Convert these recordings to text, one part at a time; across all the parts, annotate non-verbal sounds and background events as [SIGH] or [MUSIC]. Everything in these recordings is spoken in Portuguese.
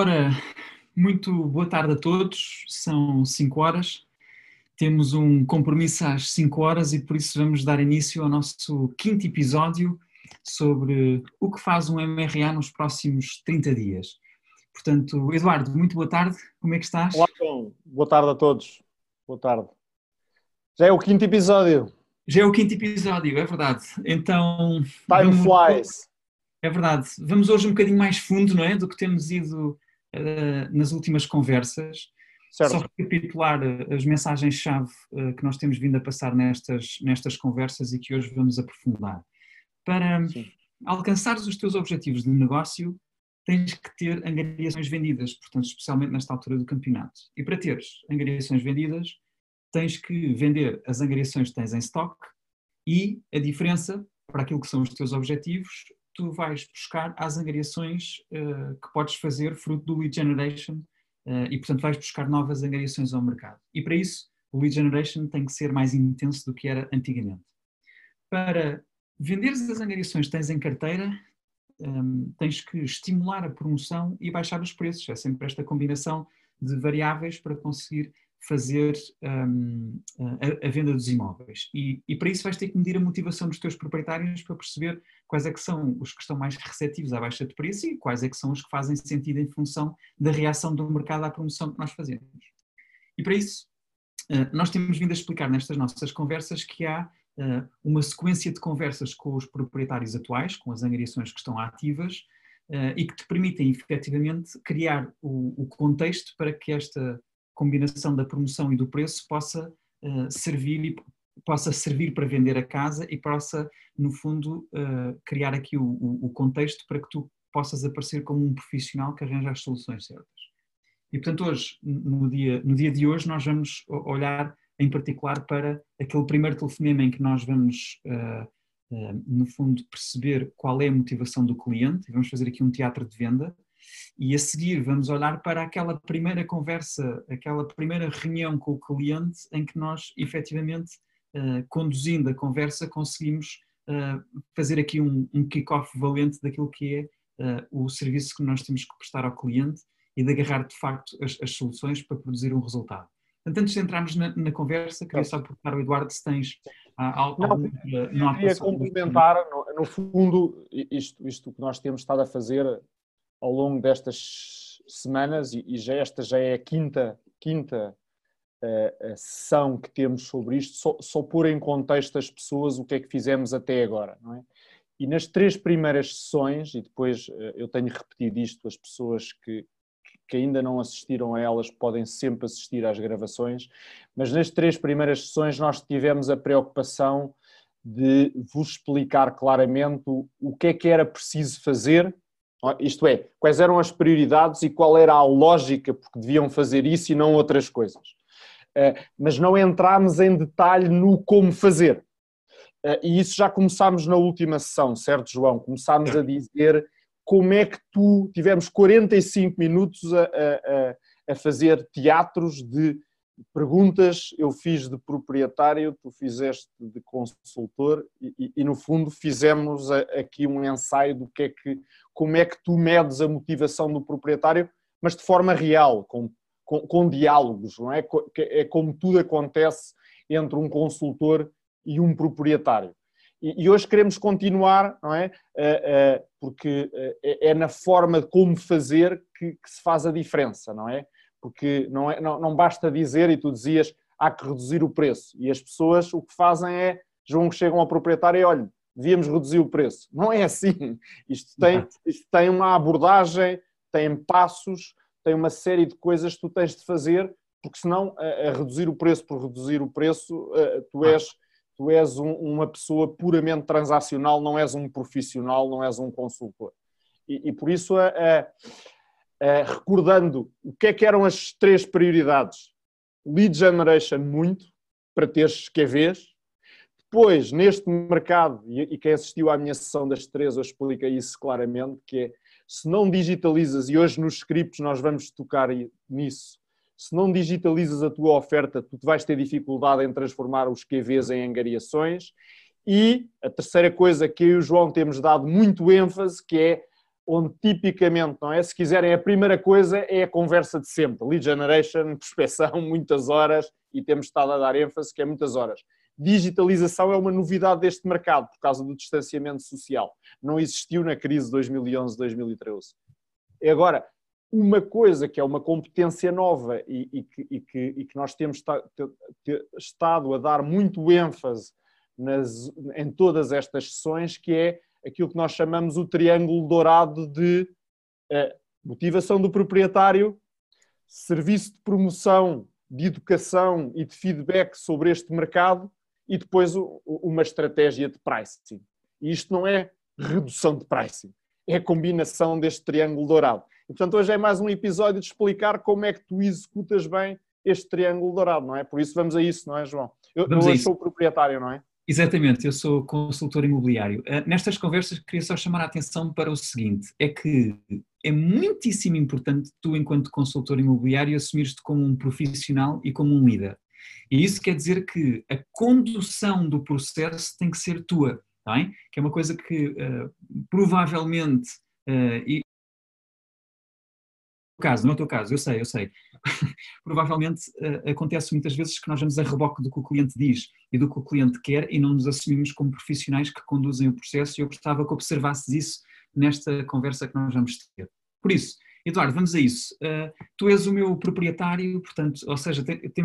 Ora, muito boa tarde a todos, são 5 horas, temos um compromisso às 5 horas e por isso vamos dar início ao nosso quinto episódio sobre o que faz um MRA nos próximos 30 dias. Portanto, Eduardo, muito boa tarde, como é que estás? Olá, João, boa tarde a todos, boa tarde. Já é o quinto episódio. Já é o quinto episódio, é verdade. Então. Time vamos... flies. É verdade. Vamos hoje um bocadinho mais fundo, não é? Do que temos ido uh, nas últimas conversas. Certo. Só recapitular eh, as mensagens-chave uh, que nós temos vindo a passar nestas, nestas conversas e que hoje vamos aprofundar. Para Sim. alcançares os teus objetivos de negócio, tens que ter angariações vendidas, portanto, especialmente nesta altura do campeonato. E para teres angariações vendidas, tens que vender as angariações que tens em stock e a diferença para aquilo que são os teus objetivos, tu vais buscar as angariações uh, que podes fazer fruto do lead generation uh, e, portanto, vais buscar novas angariações ao mercado. E para isso, o lead generation tem que ser mais intenso do que era antigamente. Para venderes as angariações que tens em carteira, um, ehm, tens que estimular a promoção e baixar os preços. É sempre esta combinação de variáveis para conseguir fazer um, a, a, venda dos imóveis. E, e, para isso vais ter que medir a motivação dos teus proprietários para perceber quais é que são os que estão mais receptivos à baixa de preço e quais é que são os que fazem sentido em função da reação do mercado à promoção que nós fazemos. E para isso, uh, nós temos vindo a explicar nestas nossas conversas que há uh, uma sequência de conversas com os proprietários atuais, com as angariações que estão ativas, uh, e que te permitem efetivamente criar o contexto para que esta combinação da promoção e do preço possa uh, servir possa servir para vender a casa e possa, no fundo, uh, criar aqui o, o, o, contexto para que tu possas aparecer como um profissional que arranja as soluções certas. E, portanto, hoje, no dia, no dia de hoje, nós vamos olhar em particular para aquele primeiro telefonema em que nós vamos, uh, uh, no fundo, perceber qual é a motivação do cliente, e vamos fazer aqui um teatro de venda, e a seguir vamos olhar para aquela primeira conversa, aquela primeira reunião com o cliente em que nós efetivamente, uh, conduzindo a conversa, conseguimos uh, fazer aqui um, um kick-off valente daquilo que é uh, o serviço que nós temos que prestar ao cliente e de agarrar de facto as, as soluções para produzir um resultado. Portanto, antes de entrarmos na, na conversa, queria só perguntar ao Eduardo se tens algo. Não, não queria complementar, no, no, fundo, isto, isto que nós temos estado a fazer ao longo destas semanas, e, já esta já é a quinta, quinta uh, sessão que temos sobre isto, só, só pôr em contexto as pessoas o que é que fizemos até agora, não é? E nas três primeiras sessões, e depois uh, eu tenho repetido isto, as pessoas que, que ainda não assistiram a elas podem sempre assistir às gravações, mas nas três primeiras sessões nós tivemos a preocupação de vos explicar claramente o, o que é que era preciso fazer isto é, quais eram as prioridades e qual era a lógica porque deviam fazer isso e não outras coisas. Eh, mas não entramos em detalhe no como fazer. Eh, e isso já começámos na última sessão, certo, João? Começámos a dizer como é que tu tivemos 45 minutos a, a, a fazer teatros de perguntas eu fiz de proprietário, tu fizeste de consultor e, e, no fundo fizemos aqui um ensaio do que é que, como é que tu medes a motivação do proprietário, mas de forma real, com, com, com diálogos, não é? É como tudo acontece entre um consultor e um proprietário. E, e hoje queremos continuar, não é? Porque é, é na forma de como fazer que, que se faz a diferença, não é? porque não, é, não, não basta dizer, e tu dizias, há que reduzir o preço. E as pessoas o que fazem é, João, chegam ao proprietário e olha, devíamos reduzir o preço. Não é assim. Isto tem, isto tem uma abordagem, tem passos, tem uma série de coisas que tu tens de fazer, porque senão a, a reduzir o preço por reduzir o preço, tu és, tu és um, uma pessoa puramente transacional, não és um profissional, não és um consultor. E, e por isso a, a recordando o que é que eram as três prioridades. Lead generation muito, para teres QVs. Depois, neste mercado, e, quem assistiu à minha sessão das três, eu expliquei isso claramente, que é, se não digitalizas, e hoje nos scripts nós vamos tocar nisso, se não digitalizas a tua oferta, tu vais ter dificuldade em transformar os QVs em angariações. E a terceira coisa que eu e o João temos dado muito ênfase, que é onde tipicamente, não é? Se quiserem, a primeira coisa é a conversa de sempre. Lead generation, [LAUGHS] prospeção, muitas horas, e temos estado a dar ênfase que é muitas horas. Digitalização é uma novidade deste mercado por causa do distanciamento social. Não existiu na crise 2011-2013. Agora, uma coisa que é uma competência nova e, e, que, e, que, e que, nós temos estado a dar muito ênfase nas, em todas estas sessões, que é aquilo que nós chamamos o triângulo dourado de eh, motivação do proprietário, serviço de promoção, de educação e de feedback sobre este mercado e depois o, uma estratégia de pricing. E isto não é redução de pricing, é a combinação deste triângulo dourado. E, portanto, hoje é mais um episódio de explicar como é que tu executas bem este triângulo dourado, não é? Por isso vamos a isso, não é, João? Eu, eu sou o proprietário, não é? Exatamente, eu sou consultor imobiliário. Uh, nestas conversas queria só chamar a atenção para o seguinte, é que é muitíssimo importante tu, enquanto consultor imobiliário, assumires-te como um profissional e como um líder. E isso quer dizer que a condução do processo tem que ser tua, tá bem? que é uma coisa que uh, provavelmente, uh, e, caso, no teu caso, eu sei, eu sei. [LAUGHS] Provavelmente uh, acontece muitas vezes que nós vamos a reboque do que o cliente diz e do que o cliente quer e não nos assumimos como profissionais que conduzem o processo e eu gostava que observasses isso nesta conversa que nós vamos ter. Por isso, Eduardo, vamos a isso. Uh, tu és o meu proprietário, portanto, ou seja,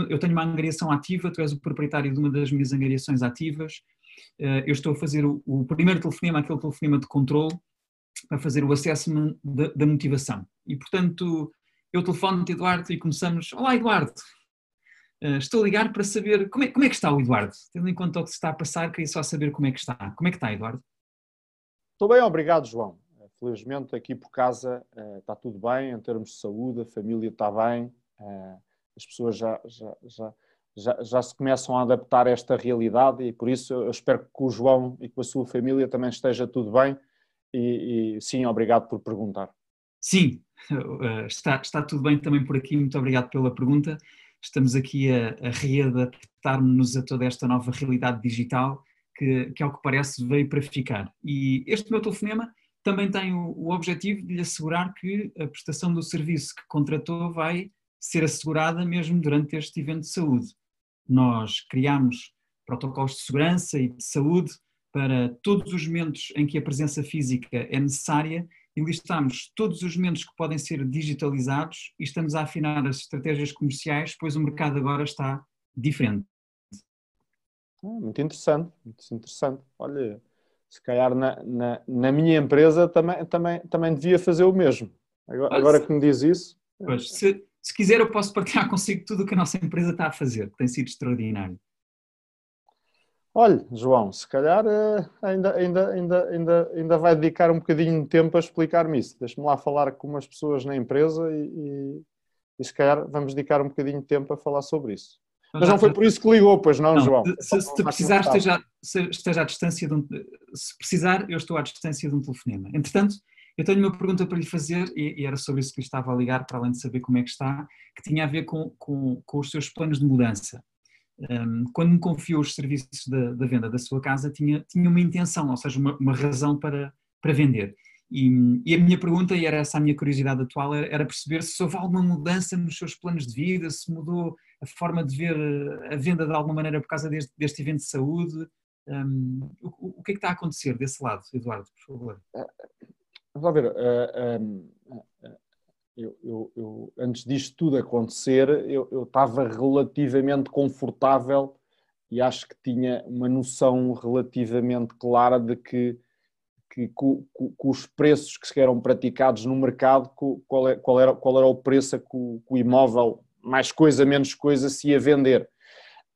eu tenho uma angariação ativa, tu és o proprietário de uma das minhas angariações ativas, uh, eu estou a fazer o, o primeiro telefonema, aquele telefonema de controle, para fazer o assessment da, da motivação. E, portanto, eu telefono-te, Eduardo, e começamos. Olá, Eduardo. Uh, estou a ligar para saber como é, como é, que está o Eduardo. Tendo em conta o que se está a passar, queria só saber como é que está. Como é que está, Eduardo? Estou bem, obrigado, João. Felizmente aqui por casa uh, está tudo bem em termos de saúde, a família está bem, uh, as pessoas já, já, já, já, já se começam a adaptar a esta realidade e por isso eu espero que o João e com a sua família também esteja tudo bem e, e sim, obrigado por perguntar. Sim, [LAUGHS] eh, está, está tudo bem também por aqui, muito obrigado pela pergunta. Estamos aqui a, a readaptar-nos a toda esta nova realidade digital que, que, ao que parece, veio para ficar. E este meu telefonema também tem o, o objetivo de lhe assegurar que a prestação do serviço que contratou vai ser assegurada mesmo durante este evento de saúde. Nós criamos protocolos de segurança e de saúde para todos os momentos em que a presença física é necessária e listamos todos os momentos que podem ser digitalizados e estamos a afinar as estratégias comerciais, pois o mercado agora está diferente. Ah, muito interessante, muito interessante. Olha, se calhar na, na, na, minha empresa também, também, também devia fazer o mesmo. Agora, agora que me diz isso. Pois, se, se quiser, eu posso partilhar [LAUGHS] consigo tudo o que a nossa empresa está a fazer, que tem sido extraordinário. Olha, João, se calhar uh, ainda, ainda, ainda, ainda, ainda vai dedicar um bocadinho de tempo a explicar-me isso. Deixa-me lá falar com umas pessoas na empresa e, e, e, se calhar vamos dedicar um bocadinho de tempo a falar sobre isso. Mas não foi por isso que ligou, pois não, não João? Se, se te precisar, esteja, esteja à distância de um, se precisar, eu estou à distância de um telefonema. Entretanto, eu tenho uma pergunta para lhe fazer, e, e, era sobre isso que lhe estava a ligar, para além de saber como é que está, que tinha a ver com, com, com os seus planos de mudança um, quando me confiou os serviços da, da, venda da sua casa, tinha, tinha uma intenção, ou seja, uma, uma razão para, para vender. E, e, a minha pergunta, e era essa a minha curiosidade atual, era, era, perceber se houve alguma mudança nos seus planos de vida, se mudou a forma de ver a venda de alguma maneira por causa deste, deste evento de saúde. Um, o, o, que é que está a acontecer desse lado, Eduardo, por favor? Vamos ver. Uh, uh, eu, eu, eu, antes disto tudo acontecer, eu, eu estava relativamente confortável e acho que tinha uma noção relativamente clara de que, que, com, os preços que eram praticados no mercado, qual, é, qual, era, qual era o preço que o, que o imóvel, mais coisa, menos coisa, se ia vender.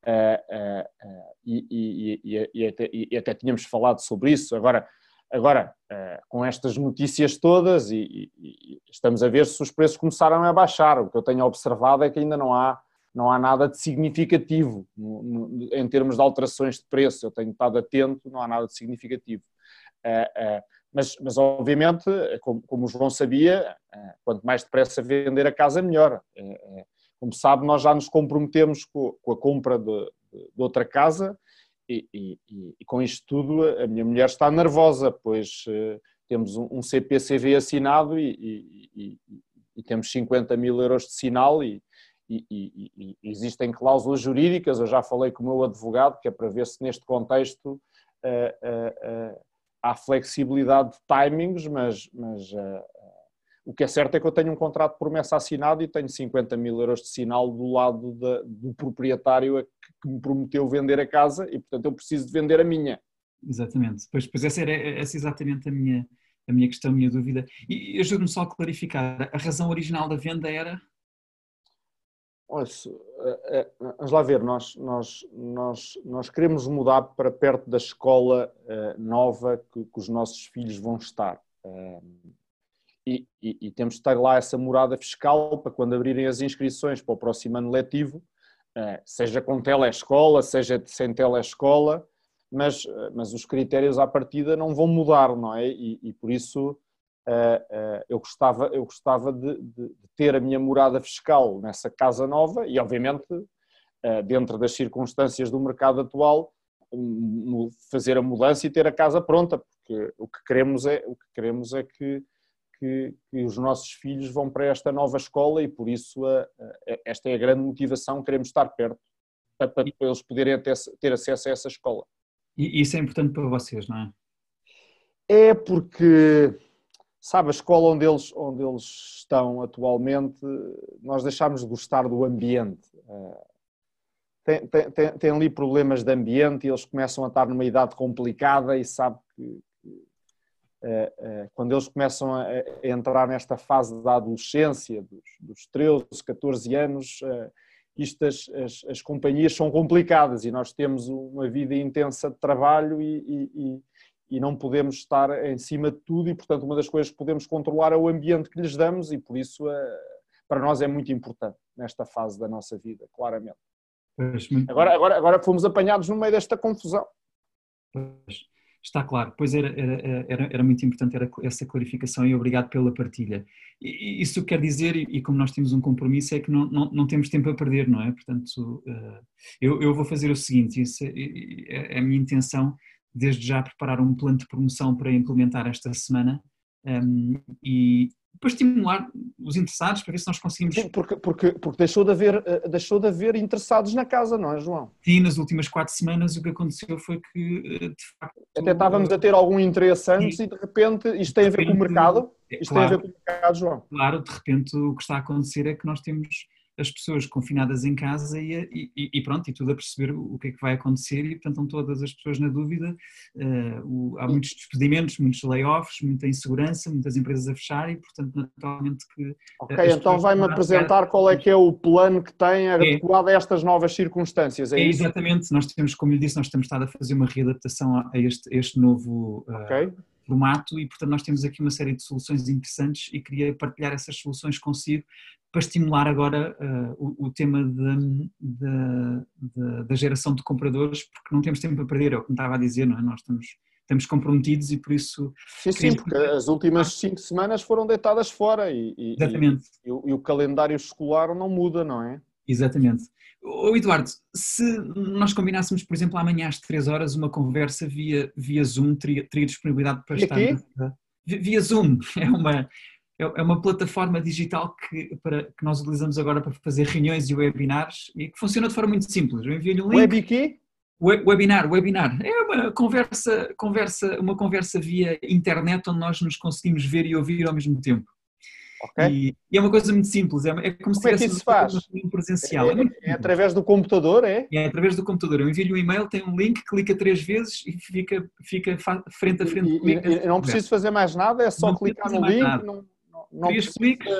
Uh, uh, e, e, e, até, e até tínhamos falado sobre isso. Agora, Agora, com estas notícias todas, e, estamos a ver se os preços começaram a baixar. O que eu tenho observado é que ainda não há, não há nada de significativo no, no, em termos de alterações de preço. Eu tenho estado atento, não há nada de significativo. Mas, mas obviamente, como, como o João sabia, quanto mais depressa vender a casa, melhor. Como sabe, nós já nos comprometemos com, a compra de, de outra casa e, e, e, com isto tudo a minha mulher está nervosa, pois uh, temos um, CPCV assinado e, e, e, e, temos 50 mil euros de sinal e, existem cláusulas jurídicas. Eu já falei com o meu advogado, que é para ver se neste contexto uh, uh, uh, há flexibilidade de timings, mas, mas o que é certo é que eu tenho um contrato de promessa assinado e tenho 50 mil euros de sinal do lado da, do proprietário que me prometeu vender a casa e, portanto, eu preciso de vender a minha. Exatamente. Pois, pois essa era essa é exatamente a minha, a minha questão, a minha dúvida. E ajude-me só a clarificar, a razão original da venda era? Olha, é, é, vamos lá ver, nós, nós, nós, nós queremos mudar para perto da escola uh, nova que, que, os nossos filhos vão estar. E, e, e, temos de ter lá essa morada fiscal para quando abrirem as inscrições para o próximo ano letivo, uh, seja com telescola, seja sem telescola, mas, mas os critérios à partida não vão mudar, não é? E, e por isso uh, eu gostava, eu gostava de, de, de, ter a minha morada fiscal nessa casa nova e, obviamente, dentro das circunstâncias do mercado atual, fazer a mudança e ter a casa pronta, porque o que queremos é, o que queremos é que, que, que os nossos filhos vão para esta nova escola e, por isso, esta é a grande motivação, queremos estar perto para, para eles poderem ter, ter acesso a essa escola. E isso é importante para vocês, não é? É porque, sabe, a escola onde eles, onde eles estão atualmente, nós deixámos de gostar do ambiente. Eh, tem, tem, tem, tem, ali problemas de ambiente e eles começam a estar numa idade complicada e sabe que, quando eles começam a, entrar nesta fase da adolescência, dos, dos 13, 14 anos, é, isto as, as, as, companhias são complicadas e nós temos uma vida intensa de trabalho e, e, e, não podemos estar em cima de tudo e, portanto, uma das coisas que podemos controlar é o ambiente que lhes damos e, por isso, para nós é muito importante nesta fase da nossa vida, claramente. Agora, agora, agora fomos apanhados no meio desta confusão. Pois. Está claro, pois era, era, era, era muito importante era essa clarificação e obrigado pela partilha. E, isso quer dizer, e, como nós temos um compromisso, é que não, não, não temos tempo a perder, não é? Portanto, uh, eu, eu vou fazer o seguinte: isso é, é, é, a minha intenção, desde já, preparar um plano de promoção para implementar esta semana. Um, ehm, e, para estimular os interessados, para ver se nós conseguimos. Sim, porque, porque, porque deixou, de haver, eh, deixou de haver interessados na casa, não é, João? Sim, nas últimas quatro semanas o que aconteceu foi que, eh, de facto. Até estávamos a ter algum interesse antes Sim. e de repente isto tem a ver com o mercado? Isto claro, tem a ver com o mercado, João? Claro, de repente o que está a acontecer é que nós temos as pessoas confinadas em casa e, e, e, pronto, e tudo a perceber o que é que vai acontecer e portanto estão todas as pessoas na dúvida, uh, o, há muitos despedimentos, muitos layoffs, muita insegurança, muitas empresas a fechar e portanto naturalmente que... Ok, então vai-me apresentar qual é que é o plano que tem é. adequado é, a estas novas circunstâncias, é, é Exatamente, nós temos, como eu disse, nós temos estado a fazer uma readaptação a este, este novo... Uh, okay formato e, portanto, nós temos aqui uma série de soluções interessantes e queria partilhar essas soluções consigo para estimular agora uh, o, o, tema da geração de compradores, porque não temos tempo a perder, é o que me estava a dizer, não é? Nós estamos, estamos comprometidos e por isso... Sim, sim, porque as últimas cinco semanas foram deitadas fora e, e, Exatamente. E, e, o, o calendário escolar não muda, não é? Exatamente. Ô Eduardo, se nós combinássemos, por exemplo, amanhã às 3 horas uma conversa via, via Zoom, teria, teria disponibilidade para estar... Aqui? Via Zoom, [LAUGHS] é uma, é, é uma plataforma digital que, para, que nós utilizamos agora para fazer reuniões e webinars e que funciona de forma muito simples. Eu envio-lhe um link. Web quê? Webinar, webinar. É uma conversa, conversa, uma conversa via internet onde nós nos conseguimos ver e ouvir ao mesmo tempo. Okay. E, e, é uma coisa muito simples, é, é como, como se é tivesse um presencial. É, é, é, através do computador, é? É através do computador. Eu envio-lhe um e-mail, tem um link, clica três vezes e fica, fica frente a frente. E, e, e não preciso fazer mais nada, é só não clicar no link. Não, não, três precisa... cliques,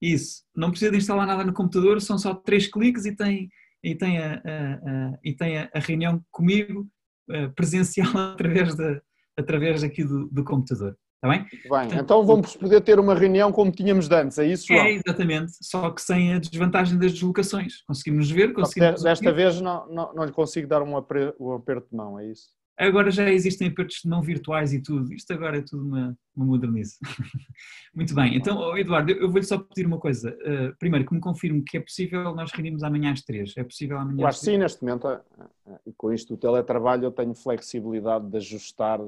isso. Não precisa de instalar nada no computador, são só três cliques e tem, e tem, a, a, a e tem a, reunião comigo eh, presencial [LAUGHS] através, da, através aqui do, do computador. Está bem? Muito bem. Portanto, então vamos poder ter uma reunião como tínhamos antes, é isso, João? É, exatamente. Só que sem a desvantagem das deslocações. Conseguimos ver, conseguimos... Desta vez não, não, não lhe consigo dar um aperto de mão, é isso? Agora já existem apertos de mão virtuais e tudo. Isto agora é tudo uma, uma modernice. [LAUGHS] Muito bem. Então, Eduardo, eu vou-lhe só pedir uma coisa. Uh, primeiro, que me confirme que é possível nós reunirmos amanhã às três. É possível amanhã eu às três? sim, neste momento. Eh, eh, com isto do teletrabalho eu tenho flexibilidade de ajustar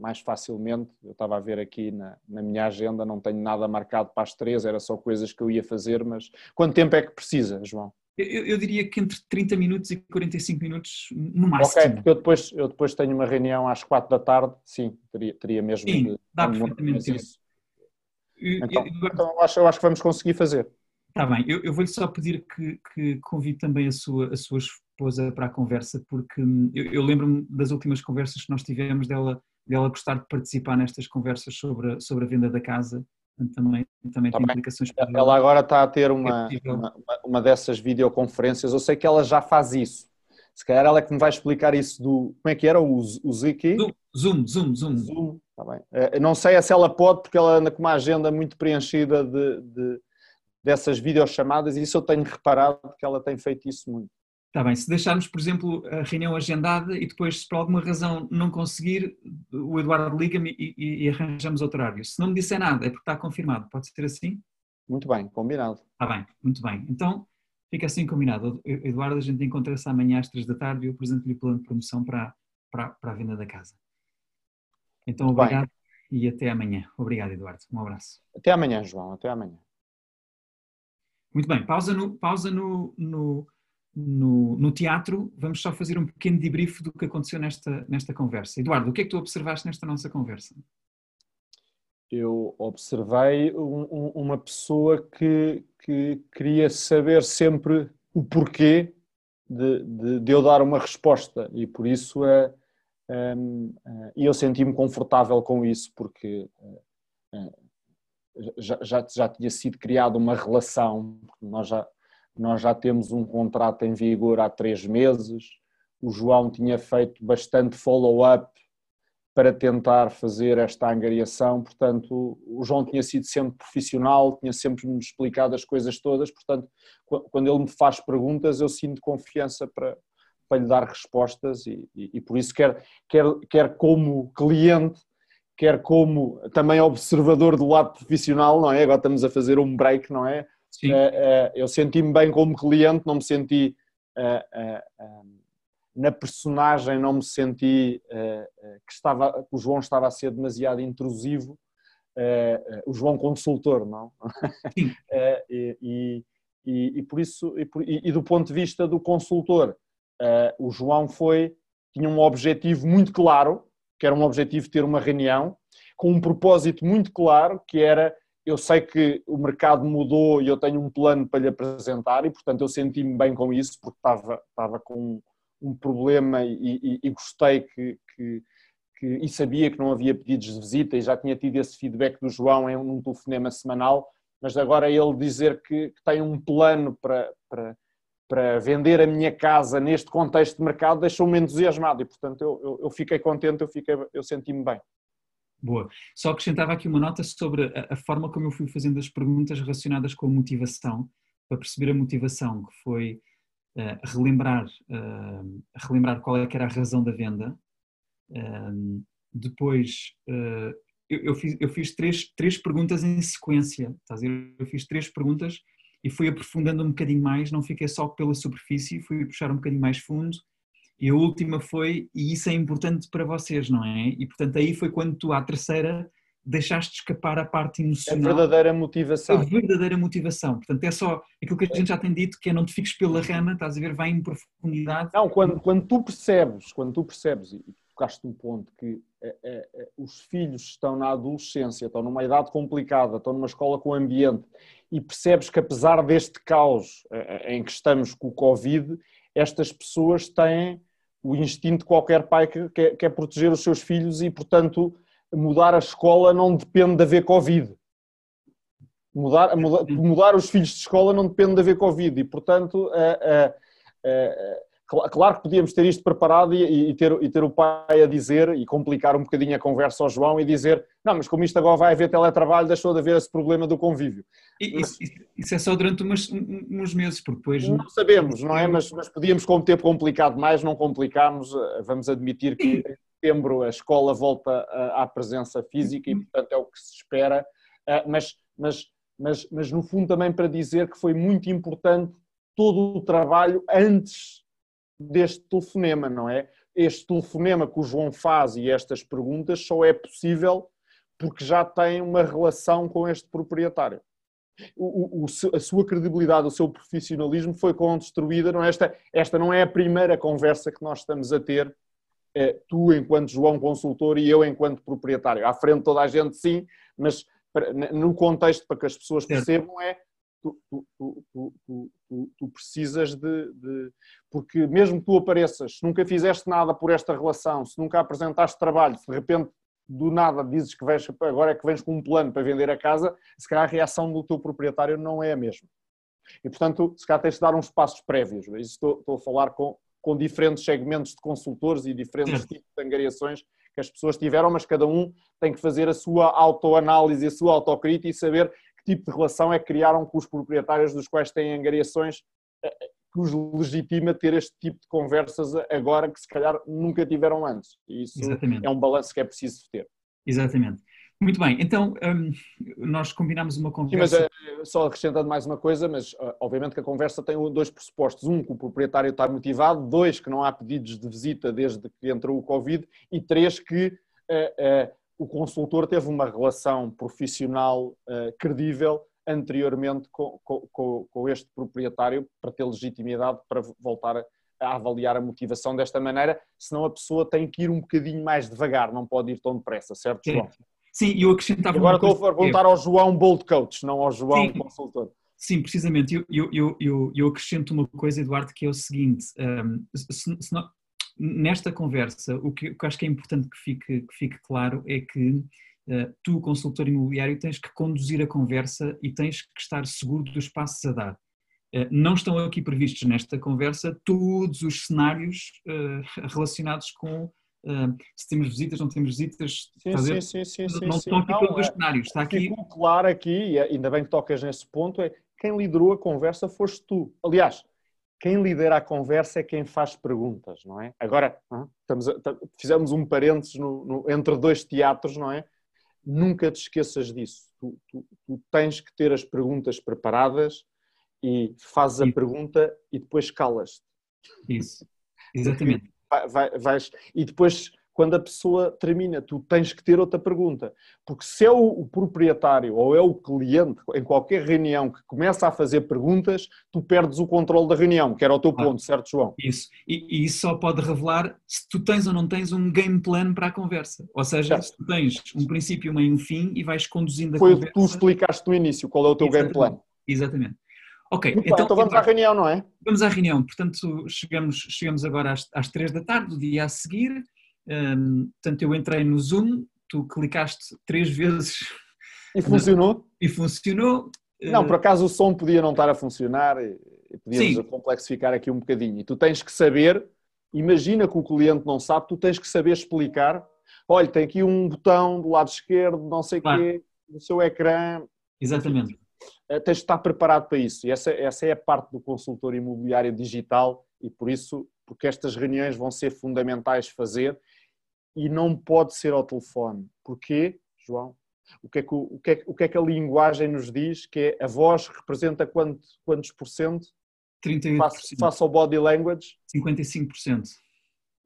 mais facilmente. Eu estava a ver aqui na, na minha agenda, não tenho nada marcado para as três, era só coisas que eu ia fazer, mas quanto tempo é que precisa, João? Eu, eu, diria que entre 30 minutos e 45 minutos no máximo. Ok, porque eu depois, eu depois tenho uma reunião às 4 da tarde, sim, teria, teria mesmo sim, de, dá perfeitamente isso. Então, eu, então eu, acho, eu acho que vamos conseguir fazer. Está bem, eu, eu vou-lhe só pedir que, que convide também a sua, a sua esposa para a conversa, porque hum, eu, eu lembro-me das últimas conversas que nós tivemos dela, dela gostar de participar nestas conversas sobre a, sobre a venda da casa também, também tá tem bem. implicações para Ela agora está a ter uma, é uma, uma, dessas videoconferências, eu sei que ela já faz isso. Se calhar ela é que me vai explicar isso do. Como é que era? O, o ZQ? Zoom, Zoom, Zoom. Zoom, está bem. Eh, não sei se ela pode, porque ela anda com uma agenda muito preenchida de, de, dessas videochamadas e isso eu tenho reparado que ela tem feito isso muito. Está bem, se deixarmos, por exemplo, a reunião agendada e depois, se por alguma razão não conseguir, o Eduardo liga-me e, e, e, arranjamos outro horário. Se não me disser nada, é porque está confirmado. Pode ser assim? Muito bem, combinado. Está bem, muito bem. Então, fica assim combinado. Eduardo, a gente encontra-se amanhã às três da tarde e eu apresento-lhe o plano de promoção para, para, para a venda da casa. Então, muito obrigado bem. e até amanhã. Obrigado, Eduardo. Um abraço. Até amanhã, João. Até amanhã. Muito bem, pausa no, pausa no, no no, no, teatro, vamos só fazer um pequeno debrief do que aconteceu nesta, nesta conversa. Eduardo, o que é que tu observaste nesta nossa conversa? Eu observei um, um, uma pessoa que, que queria saber sempre o porquê de, de, de eu dar uma resposta e por isso é, é, é eu senti-me confortável com isso porque é, já, já, já tinha sido criada uma relação, nós já, nós já temos um contrato em vigor há três meses. O João tinha feito bastante follow-up para tentar fazer esta angariação, portanto, o João tinha sido sempre profissional, tinha sempre me explicado as coisas todas, portanto, quando ele me faz perguntas, eu sinto confiança para, para lhe dar respostas e, e, e por isso, quer, quer, quer como cliente, quer como também observador do lado profissional, não é? Agora estamos a fazer um break, não é? Eh, eh, eu senti-me bem como cliente, não me senti eh, na personagem, não me senti que, estava, que o João estava a ser demasiado intrusivo. o João consultor, não? [LAUGHS] e, e, e, por isso, e, do ponto de vista do consultor, o João foi, tinha um objetivo muito claro, que era um objetivo de ter uma reunião, com um propósito muito claro, que era eu sei que o mercado mudou e eu tenho um plano para lhe apresentar e, portanto, eu senti-me bem com isso porque estava, estava com um problema e, e, e gostei que, que, que, e sabia que não havia pedidos de visita e já tinha tido esse feedback do João em um telefonema semanal, mas agora ele dizer que, que tem um plano para, para, para vender a minha casa neste contexto de mercado deixou-me entusiasmado e, portanto, eu, eu, eu fiquei contente, eu, eu senti-me bem. Boa. Só acrescentava aqui uma nota sobre a, a, forma como eu fui fazendo as perguntas relacionadas com a motivação, para perceber a motivação, que foi uh, relembrar, uh, relembrar qual é que era a razão da venda. Uh, depois, eu, eu, fiz, eu fiz três, três perguntas em sequência, estás a dizer? Eu fiz três perguntas e fui aprofundando um bocadinho mais, não fiquei só pela superfície, fui puxar um bocadinho mais fundo e a última foi, e isso é importante para vocês, não é? E portanto aí foi quando tu, à terceira, deixaste escapar a parte emocional. A verdadeira motivação. A verdadeira motivação. Portanto, é só aquilo que a gente já tem dito, que é não te fiques pela rama, estás a ver, vai em profundidade. Não, quando, quando tu percebes, quando tu percebes, e tocaste um ponto, que é, é, é, os filhos estão na adolescência, estão numa idade complicada, estão numa escola com ambiente, e percebes que apesar deste caos é, é, em que estamos com o Covid, estas pessoas têm o instinto de qualquer pai que quer, quer proteger os seus filhos e, portanto, mudar a escola não depende de haver Covid. Mudar, mudar, mudar os filhos de escola não depende de haver Covid e, portanto, é, é, Claro que podíamos ter isto preparado e, e, ter, e ter o pai a dizer e complicar um bocadinho a conversa ao João e dizer não, mas como isto agora vai haver teletrabalho, deixou de haver esse problema do convívio. E, mas, isso, isso, é só durante umas, uns meses, porque depois... Não sabemos, não é? Mas, mas podíamos, como ter complicado mais, não complicámos, eh, vamos admitir que em setembro a escola volta à presença física e, uhum. portanto, é o que se espera, eh, mas, mas, mas, mas no fundo também para dizer que foi muito importante todo o trabalho antes deste telefonema, não é? Este telefonema que o João faz e estas perguntas só é possível porque já tem uma relação com este proprietário. O, o, a sua credibilidade, o seu profissionalismo foi construída. Não é? esta, esta não é a primeira conversa que nós estamos a ter, eh, tu enquanto João consultor e eu enquanto proprietário. À frente toda a gente sim, mas no contexto para que as pessoas percebam é tu, tu, tu, tu precisas de, de, Porque mesmo que tu apareças, se nunca fizeste nada por esta relação, se nunca apresentaste trabalho, se de repente do nada dizes que vens, agora é que vens com um plano para vender a casa, se calhar a reação do teu proprietário não é a mesma. E portanto, se calhar tens de dar uns passos prévios. Estou, estou a falar com, com diferentes segmentos de consultores e diferentes tipos de angariações que as pessoas tiveram, mas cada um tem que fazer a sua autoanálise, a sua autocrítica e saber tipo de relação é que criaram com os proprietários dos quais têm angariações eh, que os legitima ter este tipo de conversas agora que se calhar nunca tiveram antes. E isso Exatamente. é um balanço que é preciso ter. Exatamente. Muito bem, então um, nós combinamos uma conversa. Sim, mas uh, só acrescentando mais uma coisa, mas uh, obviamente que a conversa tem dois pressupostos. Um, que o proprietário está motivado, dois, que não há pedidos de visita desde que entrou o Covid, e três, que uh, o consultor teve uma relação profissional credível anteriormente com, com, com, este proprietário para ter legitimidade para voltar a, a, avaliar a motivação desta maneira, senão a pessoa tem que ir um bocadinho mais devagar, não pode ir tão depressa, certo, João? Sim, eu acrescentava. Agora estou a perguntar ao João Bold Coach, não ao João Sim. Consultor. Sim, precisamente. Eu, eu, eu, eu, acrescento uma coisa, Eduardo, que é o seguinte: um, se, se não, nesta conversa, o que, o que acho que é importante que fique, que fique claro é que eh, tu, consultor imobiliário, tens que conduzir a conversa e tens que estar seguro dos passos a dar. Eh, não estão aqui previstos nesta conversa todos os cenários eh, [LAUGHS] relacionados com se temos visitas, não temos visitas. Sim, fazer, sim, sim, sim, Não estão aqui não, todos os cenários. Está aqui. Claro aqui, e ainda bem que tocas nesse ponto, é quem liderou a conversa foste tu. Aliás, quem lidera a conversa é quem faz perguntas, não é? Agora, estamos a, fizemos um parênteses no, no, entre dois teatros, não é? nunca te esqueças disso. Tu, tu, tu, tens que ter as perguntas preparadas e fazes a pergunta e depois calas-te. Isso, exatamente. [LAUGHS] Vai, vai, vais, e depois quando a pessoa termina, tu tens que ter outra pergunta. Porque se é o, proprietário ou é o cliente, em qualquer reunião, que começa a fazer perguntas, tu perdes o controle da reunião, que era o teu ponto, certo, João? Isso. E, e, isso só pode revelar se tu tens ou não tens um game plan para a conversa. Ou seja, se tu tens um princípio, meio e um fim e vais conduzindo a Foi conversa. Foi o que tu explicaste no início, qual é o teu Exatamente. game plan. Exatamente. Ok, então, então, vamos à reunião, não é? Vamos à reunião. Portanto, chegamos, chegamos agora às, às três da tarde, do dia a seguir. Um, portanto, eu entrei no Zoom, tu clicaste três vezes. E funcionou? E funcionou. Não, por acaso o som podia não estar a funcionar e podíamos complexificar aqui um bocadinho. E tu tens que saber, imagina que o cliente não sabe, tu tens que saber explicar. Olha, tem aqui um botão do lado esquerdo, não sei o claro. quê, no seu ecrã. Exatamente. Eh, tens de estar preparado para isso. E essa, essa é a parte do consultor imobiliário digital e por isso, porque estas reuniões vão ser fundamentais fazer e não pode ser ao telefone. Porquê, João? O que, é que, o, que é, o que é que a linguagem nos diz? Que é a voz representa quanto, quantos por cento? 38%. Face, face ao body language? 55%.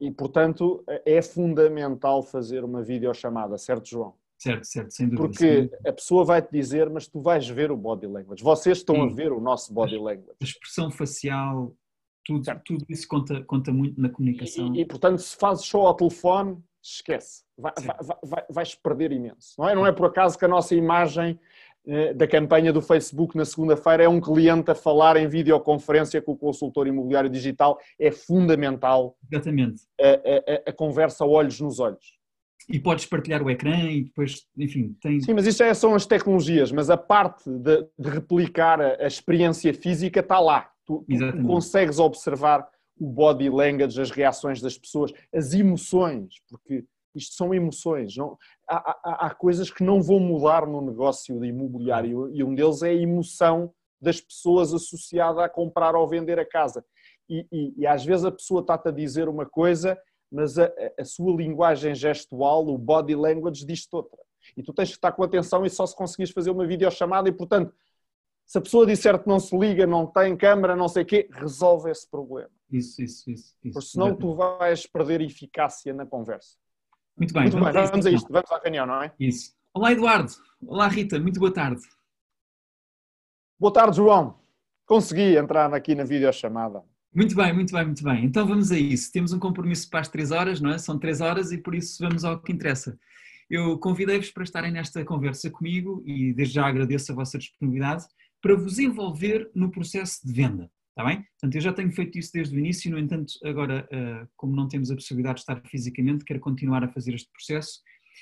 E, portanto, é fundamental fazer uma videochamada, certo, João? Certo, certo, sem dúvida. Porque a pessoa vai te dizer, mas tu vais ver o body language. Vocês estão Sim. a ver o nosso body language. A expressão facial, tudo, tudo isso conta, conta muito na comunicação. E, e, portanto, se fazes só ao telefone, esquece, vai, vai, vai, vais perder imenso. Não é? não é por acaso que a nossa imagem eh, da campanha do Facebook na segunda-feira é um cliente a falar em videoconferência com o consultor imobiliário digital, é fundamental Exatamente. A, a, a conversa olhos nos olhos. E podes partilhar o ecrã e depois, enfim, tem... Sim, mas isso é, são as tecnologias, mas a parte de, de replicar a, a, experiência física está lá. Tu, tu consegues observar o body language, as reações das pessoas, as emoções, porque isto são emoções. Não, há, há, há, coisas que não vão mudar no negócio de imobiliário e um deles é a emoção das pessoas associada a comprar ou vender a casa. E, e, e às vezes a pessoa está-te a dizer uma coisa, mas a, a, sua linguagem gestual, o body language, diz-te outra. E tu tens que estar com atenção e só se conseguires fazer uma videochamada e, portanto, se a pessoa disser que não se liga, não tem câmera, não sei o quê, resolve esse problema. Isso, isso, isso. isso. Porque senão tu vais perder eficácia na conversa. Muito bem. Muito vamos, bem, vamos a isto, vamos à reunião, não é? Isso. Olá, Eduardo. Olá, Rita. Muito boa tarde. Boa tarde, João. Consegui entrar aqui na videochamada. Muito bem, muito bem, muito bem. Então vamos a isso. Temos um compromisso para as três horas, não é? São três horas e por isso vamos ao que interessa. Eu convidei-vos para estarem nesta conversa comigo e desde já agradeço a vossa disponibilidade para vos envolver no processo de venda. Está bem? Portanto, eu já tenho feito isso desde o início, no entanto, agora, eh, como não temos a possibilidade de estar fisicamente, quero continuar a fazer este processo.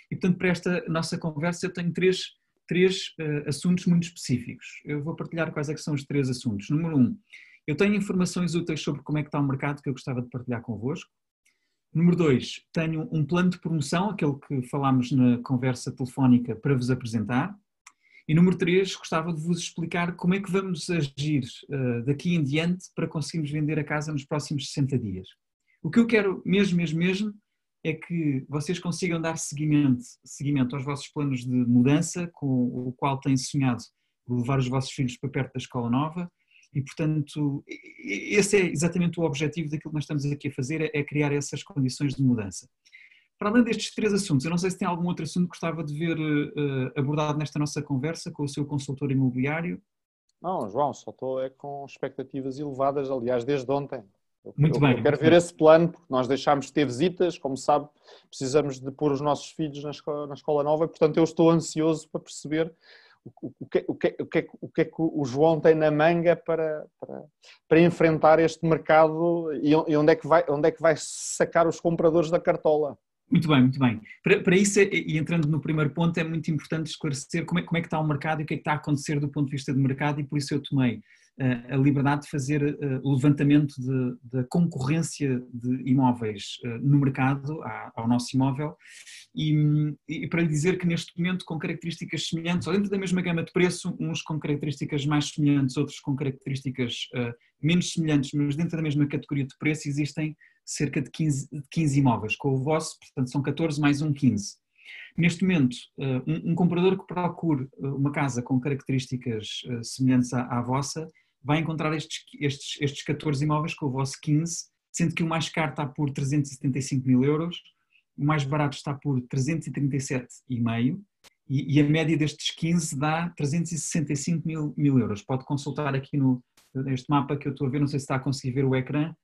E, portanto, para esta nossa conversa, eu tenho três, três uh, assuntos muito específicos. Eu vou partilhar quais é são os três assuntos. Número um, eu tenho informações úteis sobre como é que está o mercado que eu gostava de partilhar convosco. Número dois, tenho um plano de promoção, aquele que falámos na conversa telefónica, para vos apresentar. E número três, gostava de vos explicar como é que vamos agir uh, daqui em diante para conseguirmos vender a casa nos próximos 60 dias. O que eu quero mesmo, mesmo, mesmo, é que vocês consigam dar seguimento, seguimento aos vossos planos de mudança, com o qual têm sonhado levar os vossos filhos para perto da escola nova, e portanto, esse é exatamente o objetivo daquilo que nós estamos aqui a fazer, é criar essas condições de mudança. Para além destes três assuntos, eu não sei se tem algum outro assunto que gostava de ver uh, abordado nesta nossa conversa com o seu consultor imobiliário. Não, João, só estou é com expectativas elevadas, aliás, desde ontem. Eu, muito eu, bem. Eu quero ver esse plano, porque nós deixámos de ter visitas, como sabe, precisamos de pôr os nossos filhos na escola, na escola nova, e, portanto eu estou ansioso para perceber o, o, que, o, que, o, que, o que é que o João tem na manga para, para, para enfrentar este mercado e onde é, que vai, onde é que vai sacar os compradores da cartola. Muito bem, muito bem. Para, para isso, e entrando no primeiro ponto, é muito importante esclarecer como é, como é que está o mercado e o que é que está a acontecer do ponto de vista de mercado, e por isso eu tomei uh, a liberdade de fazer uh, o levantamento da concorrência de imóveis uh, no mercado à, ao nosso imóvel, e, e, para dizer que neste momento, com características semelhantes, ou dentro da mesma gama de preço, uns com características mais semelhantes, outros com características menos semelhantes, mas dentro da mesma categoria de preço, existem cerca de 15, 15 imóveis. Com o vosso, portanto, são 14 mais um 15. Neste momento, eh, um, comprador que procure eh, uma casa com características eh, semelhantes à, à vossa vai encontrar estes, estes, estes 14 imóveis com o vosso 15, sendo que o mais caro está por 375 mil euros, o mais barato está por 337,5 e, e a média destes 15 dá 365 mil, mil euros. Pode consultar aqui no, neste mapa que eu estou a ver, não sei se está a conseguir ver o ecrã,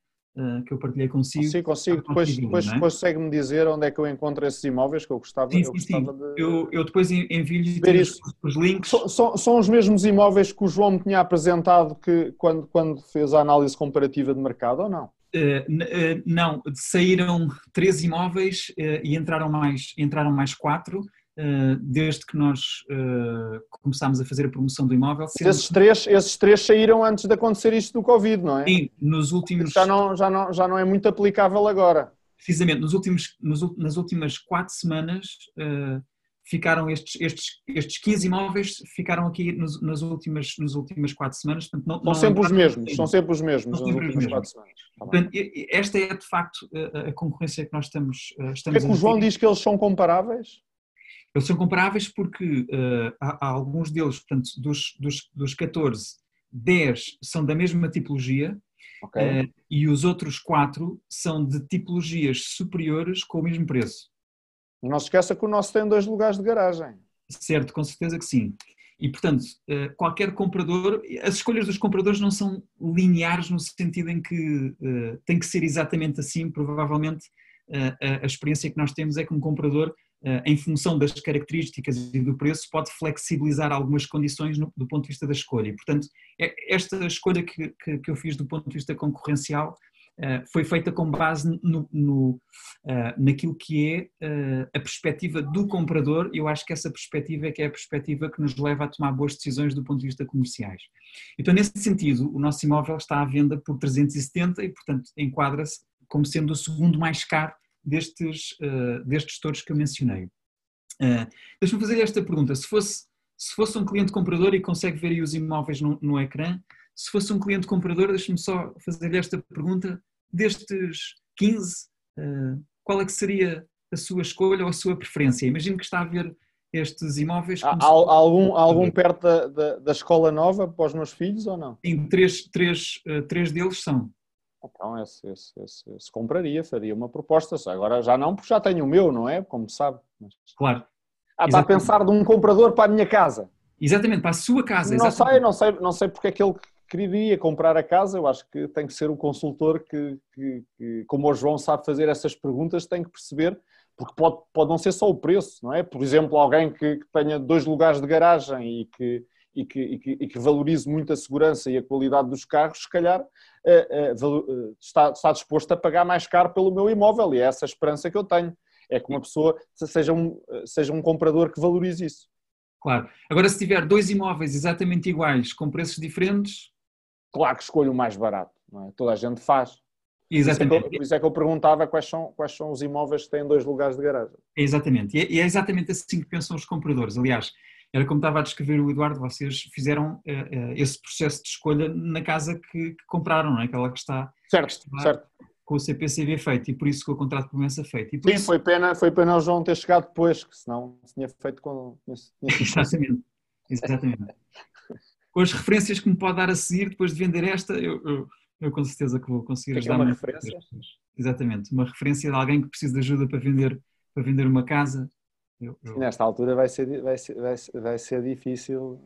que eu partilhei consigo. Sim, consigo. Depois, depois é? consegue-me dizer onde é que eu encontro esses imóveis que eu gostava, sim, eu gostava sim. de. Eu, eu depois envio-lhe os, os links. So, so, são os mesmos imóveis que o João me tinha apresentado que, quando, quando fez a análise comparativa de mercado ou não? Uh, uh, não, saíram três imóveis uh, e entraram mais, entraram mais quatro. Eh, desde que nós uh, começámos a fazer a promoção do imóvel. Esses, três, esses três saíram antes de acontecer isto do Covid, não é? Sim, nos últimos... Já não, já, não, já não é muito aplicável agora. Precisamente, nos últimos, nos, nas últimas quatro semanas uh, ficaram estes, estes, estes 15 imóveis ficaram aqui nos, nas, últimas, nas últimas quatro semanas. Portanto, não, são não sempre os mesmos, são sempre os mesmos nas últimas mesmos. quatro semanas. Tá portanto, esta é de facto a, a concorrência que nós estamos, estamos é que o João diz que eles são comparáveis? Eles são comparáveis porque uh, há, há, alguns deles, portanto, dos, dos, dos 14, 10 são da mesma tipologia okay. uh, e os outros 4 são de tipologias superiores com o mesmo preço. Não se esqueça que o nosso tem dois lugares de garagem. Certo, com certeza que sim. E, portanto, uh, qualquer comprador, as escolhas dos compradores não são lineares no sentido em que tem que ser exatamente assim, provavelmente a, a experiência que nós temos é que um comprador eh, em função das características e do preço, pode flexibilizar algumas condições no, do ponto de vista da escolha. E, portanto, é, esta escolha que, que, que, eu fiz do ponto de vista concorrencial uh, foi feita com base no, no uh, naquilo que é a perspectiva do comprador. Eu acho que essa perspectiva é que é a perspectiva que nos leva a tomar boas decisões do ponto de vista comerciais. Então, nesse sentido, o nosso imóvel está à venda por 370 e, portanto, enquadra-se como sendo o segundo mais caro destes, uh, destes todos que eu mencionei. Uh, Deixa-me fazer esta pergunta. Se fosse, se fosse um cliente comprador e consegue ver aí os imóveis no, no ecrã, se fosse um cliente comprador, deixa-me só fazer esta pergunta. Destes 15, uh, eh, qual é que seria a sua escolha ou a sua preferência? Imagino que está a ver estes imóveis. Há, há algum, algum perto da, da, da, escola nova para os meus filhos ou não? Sim, três, três, três deles são. Então, esse, esse, esse, esse, compraria, faria uma proposta. Agora já não, porque já tenho o meu, não é? Como sabe. Mas... Claro. Ah, está a pensar de um comprador para a minha casa. Exatamente, para a sua casa. Não sei, não sei, não sei porque é que ele queria comprar a casa. Eu acho que tem que ser o consultor que, que, que, como o João sabe fazer essas perguntas, tem que perceber, porque pode, pode não ser só o preço, não é? Por exemplo, alguém que, que tenha dois lugares de garagem e que, e que, e que, e que, valorize muito a segurança e a qualidade dos carros, se calhar uh, uh, está, está disposto a pagar mais caro pelo meu imóvel e é essa a esperança que eu tenho. É que uma pessoa seja um, seja um comprador que valorize isso. Claro. Agora, se tiver dois imóveis exatamente iguais, com preços diferentes. Claro que escolho o mais barato, é? Toda a gente faz. Exatamente. Por isso, é eu, por isso é que eu perguntava quais são, quais são os imóveis que têm dois lugares de garagem. Exatamente. E é, é exatamente assim que pensam os compradores. Aliás, era como estava a descrever o Eduardo, vocês fizeram uh, uh, esse processo de escolha na casa que, que compraram, não é? Aquela que está, certo, que está certo. com o CPCV feito e por isso que o contrato de promessa feito. Sim, isso... foi, pena, foi pena o João ter chegado depois, que senão se tinha feito com. [LAUGHS] Exatamente, exatamente. com as referências que me pode dar a seguir, depois de vender esta, eu, eu, eu com certeza que vou conseguir ajudar. uma referência? Exatamente, uma referência de alguém que precisa de ajuda para vender, para vender uma casa Nesta altura vai ser, vai, ser, vai, ser, vai ser difícil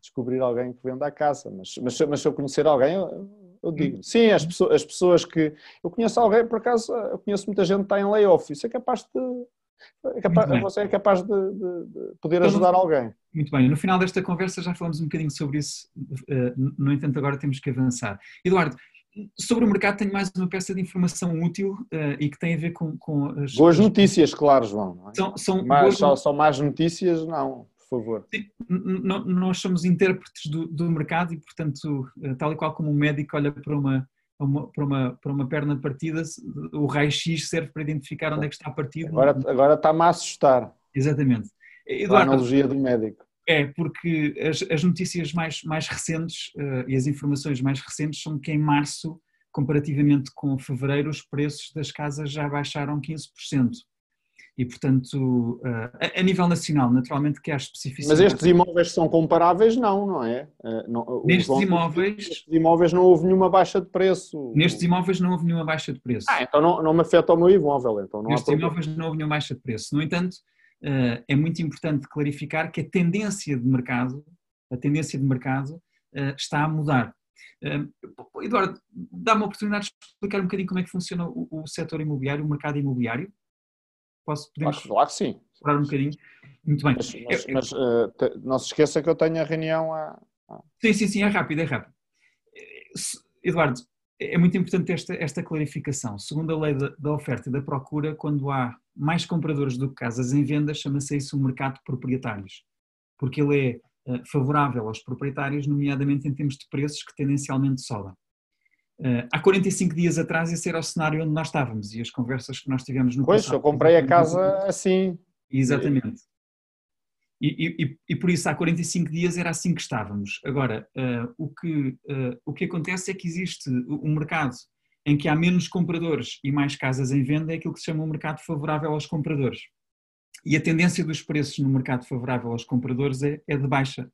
descobrir alguém que venda a casa, mas, mas, mas se eu conhecer alguém, eu, eu digo. Sim, as pessoas, as pessoas que. Eu conheço alguém, por acaso, eu conheço muita gente que está em layoff, isso é capaz de. É capaz, você é capaz de, de, de poder então, ajudar alguém. Muito bem, no final desta conversa já falamos um bocadinho sobre isso, eh, no entanto, agora temos que avançar. Eduardo, sobre o mercado tenho mais uma peça de informação útil uh, e que tem a ver com, com as... Boas notícias, claro, João. É? São, são mais, boas... só, mais notícias, não, por favor. Sim, nós somos intérpretes do, do, mercado e, portanto, eh, tal e qual como um médico olha para uma, uma, para uma, para uma perna partida, o raio-x serve para identificar onde é que está partido. Agora, agora está-me a assustar. Exatamente. Eduardo, a analogia do médico. É, porque as, as notícias mais, mais recentes uh, e as informações mais recentes são que em março, comparativamente com fevereiro, os preços das casas já baixaram 15%. E, portanto, uh, a, a, nível nacional, naturalmente que há especificidades. Mas estes imóveis são comparáveis? Não, não é? Uh, não, nestes imóveis... Nestes imóveis não houve nenhuma baixa de preço. Nestes imóveis não houve nenhuma baixa de preço. Ah, então não, não me afeta o meu imóvel. Então não nestes imóveis não houve nenhuma baixa de preço. No entanto, é muito importante clarificar que a tendência de mercado, a tendência de mercado eh, está a mudar. Eh, Eduardo, dá-me a oportunidade de explicar um bocadinho como é que funciona o, o setor imobiliário, o mercado imobiliário? Posso, podemos claro, que sim. Explorar um bocadinho? Muito bem. Mas, mas, mas uh, não se esqueça que eu tenho a reunião a... Sim, sim, sim, é rápido, é rápido. Eduardo, é muito importante esta, esta clarificação. Segundo a lei da, da, oferta e da procura, quando há mais compradores do que casas em venda, chama-se isso um mercado de proprietários, porque ele é uh, favorável aos proprietários, nomeadamente em termos de preços que tendencialmente sobem. Uh, há 45 dias atrás esse era o cenário onde nós estávamos e as conversas que nós tivemos no pois, passado. Pois, eu comprei a casa assim. Exatamente. E, e, e, por isso há 45 dias era assim que estávamos. Agora, uh, o, que, uh, o que acontece é que existe um mercado em que há menos compradores e mais casas em venda, é aquilo que se chama um mercado favorável aos compradores. E a tendência dos preços no mercado favorável aos compradores é, é de baixa.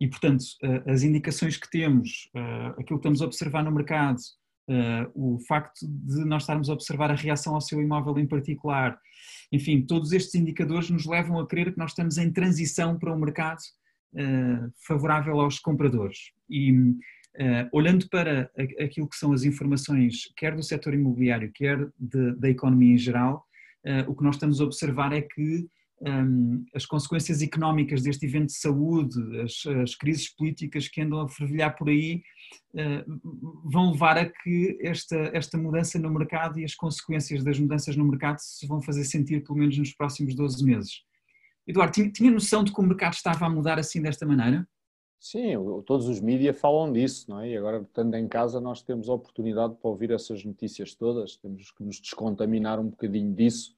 E, portanto, uh, as indicações que temos, aquilo que estamos a observar no mercado, Uh, o facto de nós estarmos a observar a reação ao seu imóvel em particular, enfim, todos estes indicadores nos levam a crer que nós estamos em transição para um mercado uh, favorável aos compradores. E uh, olhando para aquilo que são as informações, quer do setor imobiliário, quer de, da economia em geral, o que nós estamos a observar é que as consequências económicas deste evento de saúde, as, as crises políticas que andam a fervilhar por aí, uh, vão levar a que esta, esta mudança no mercado e as consequências das mudanças no mercado se vão fazer sentir pelo menos nos próximos 12 meses. Eduardo, tinha, tinha noção de que o mercado estava a mudar assim desta maneira? Sim, todos os mídias falam disso, não é? E agora, estando em casa, nós temos a oportunidade para ouvir essas notícias todas, temos que nos descontaminar um bocadinho disso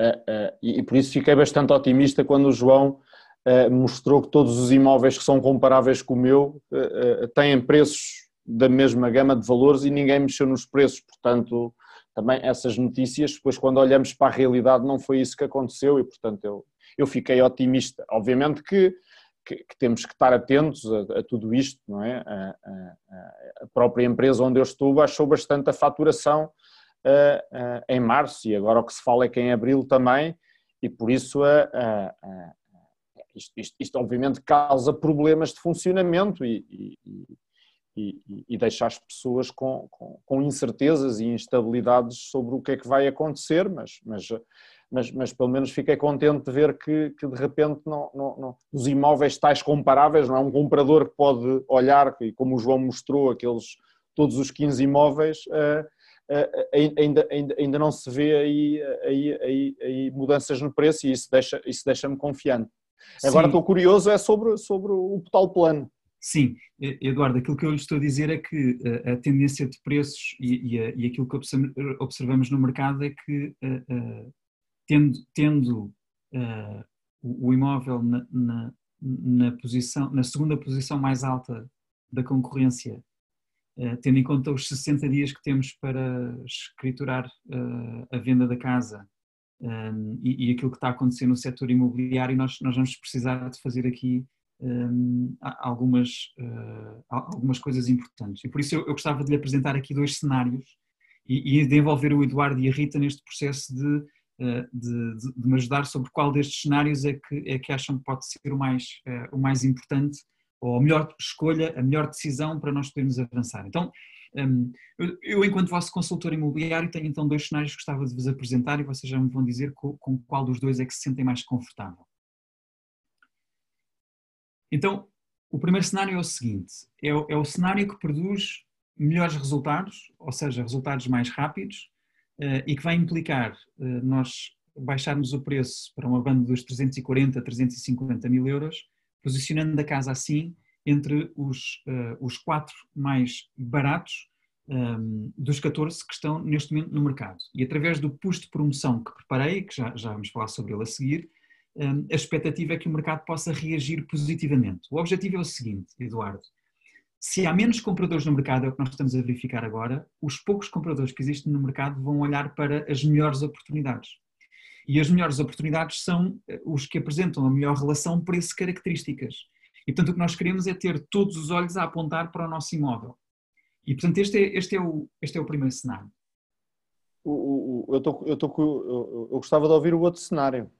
eh, eh, e por isso fiquei bastante otimista quando o João eh, mostrou que todos os imóveis que são comparáveis com o meu têm preços da mesma gama de valores e ninguém mexeu nos preços, portanto também essas notícias, depois quando olhamos para a realidade não foi isso que aconteceu e portanto eu, eu fiquei otimista. Obviamente que que, que, temos que estar atentos a, a tudo isto, não é? A, a, a, própria empresa onde eu estou baixou bastante a faturação em março e agora o que se fala é que em abril também, e por isso isto, isto, isto, obviamente causa problemas de funcionamento e, e, e, e deixa as pessoas com, com, com, incertezas e instabilidades sobre o que é que vai acontecer, mas, mas, mas, mas pelo menos fiquei contente de ver que, que de repente não, não, não, os imóveis tais comparáveis, não é? Um comprador que pode olhar, e como o João mostrou, aqueles todos os 15 imóveis, uh, ainda, ainda, ainda não se vê aí, aí, aí, aí mudanças no preço e isso deixa-me isso deixa confiante. Agora Sim. estou curioso é sobre, sobre o tal plano. Sim, Eduardo, aquilo que eu lhe estou a dizer é que eh, a tendência de preços e, e, e aquilo que observamos no mercado é que, uh, uh, tendo, tendo uh, o, imóvel na, na, na, posição, na segunda posição mais alta da concorrência, tendo em conta os 60 dias que temos para escriturar a venda da casa e, e, aquilo que está a acontecer no setor imobiliário, nós, nós vamos precisar de fazer aqui um, algumas, uh, algumas coisas importantes. E por isso eu, gostava de lhe apresentar aqui dois cenários e, de envolver o Eduardo e a Rita neste processo de, de, de, de, me ajudar sobre qual destes cenários é que, é que acham que pode ser o mais, o mais importante ou a melhor escolha, a melhor decisão para nós podermos avançar. Então, um, eu, enquanto vosso consultor imobiliário, tenho então dois cenários que gostava de vos apresentar e vocês já me vão dizer com, com qual dos dois é que se sentem mais confortável. Então, o primeiro cenário é o seguinte: é o, é o cenário que produz melhores resultados, ou seja, resultados mais rápidos, uh, e que vai implicar uh, nós baixarmos o preço para uma banda dos 340 a 350 mil euros, posicionando a casa assim entre os, uh, os quatro mais baratos um, dos 14 que estão neste momento no mercado. E através do push de promoção que preparei, que já, já vamos falar sobre ele a seguir, Hum, a expectativa é que o mercado possa reagir positivamente. O objetivo é o seguinte, Eduardo. Se há menos compradores no mercado, é o que nós estamos a verificar agora, os poucos compradores que existem no mercado vão olhar para as melhores oportunidades. E as melhores oportunidades são eh, os que apresentam a melhor relação preço-características. E portanto o que nós queremos é ter todos os olhos a apontar para o nosso imóvel. E portanto este é, este é, o, este é o primeiro cenário. O, o, eu, tô, eu, tô, eu, eu gostava de ouvir o outro cenário.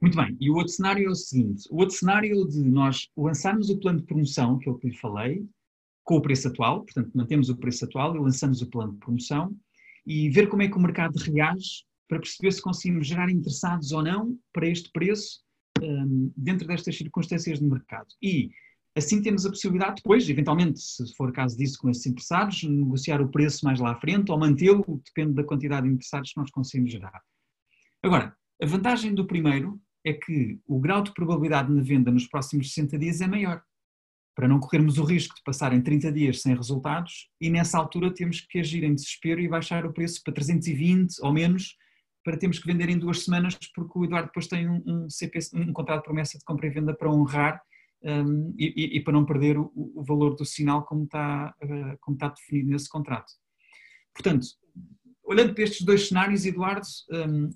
Muito bem, e o outro cenário é o seguinte: o outro cenário de nós lançarmos o plano de promoção, que é o que lhe falei, com o preço atual, portanto, mantemos o preço atual e lançamos o plano de promoção, e ver como é que o mercado reage para perceber se conseguimos gerar interessados ou não para este preço um, dentro destas circunstâncias de mercado. E assim temos a possibilidade depois, eventualmente, se for caso disso com esses interessados, negociar o preço mais lá à frente ou mantê-lo, depende da quantidade de interessados que nós conseguimos gerar. Agora, a vantagem do primeiro é que o grau de probabilidade na venda nos próximos 60 dias é maior, para não corrermos o risco de passar em 30 dias sem resultados e nessa altura temos que agir em desespero e baixar o preço para 320 ou menos para termos que vender em duas semanas porque o Eduardo depois tem um, um, CP, um contrato de promessa de compra e venda para honrar um, e, e, para não perder o, o, valor do sinal como está, uh, como está definido nesse contrato. Portanto, olhando para estes dois cenários, Eduardo, um,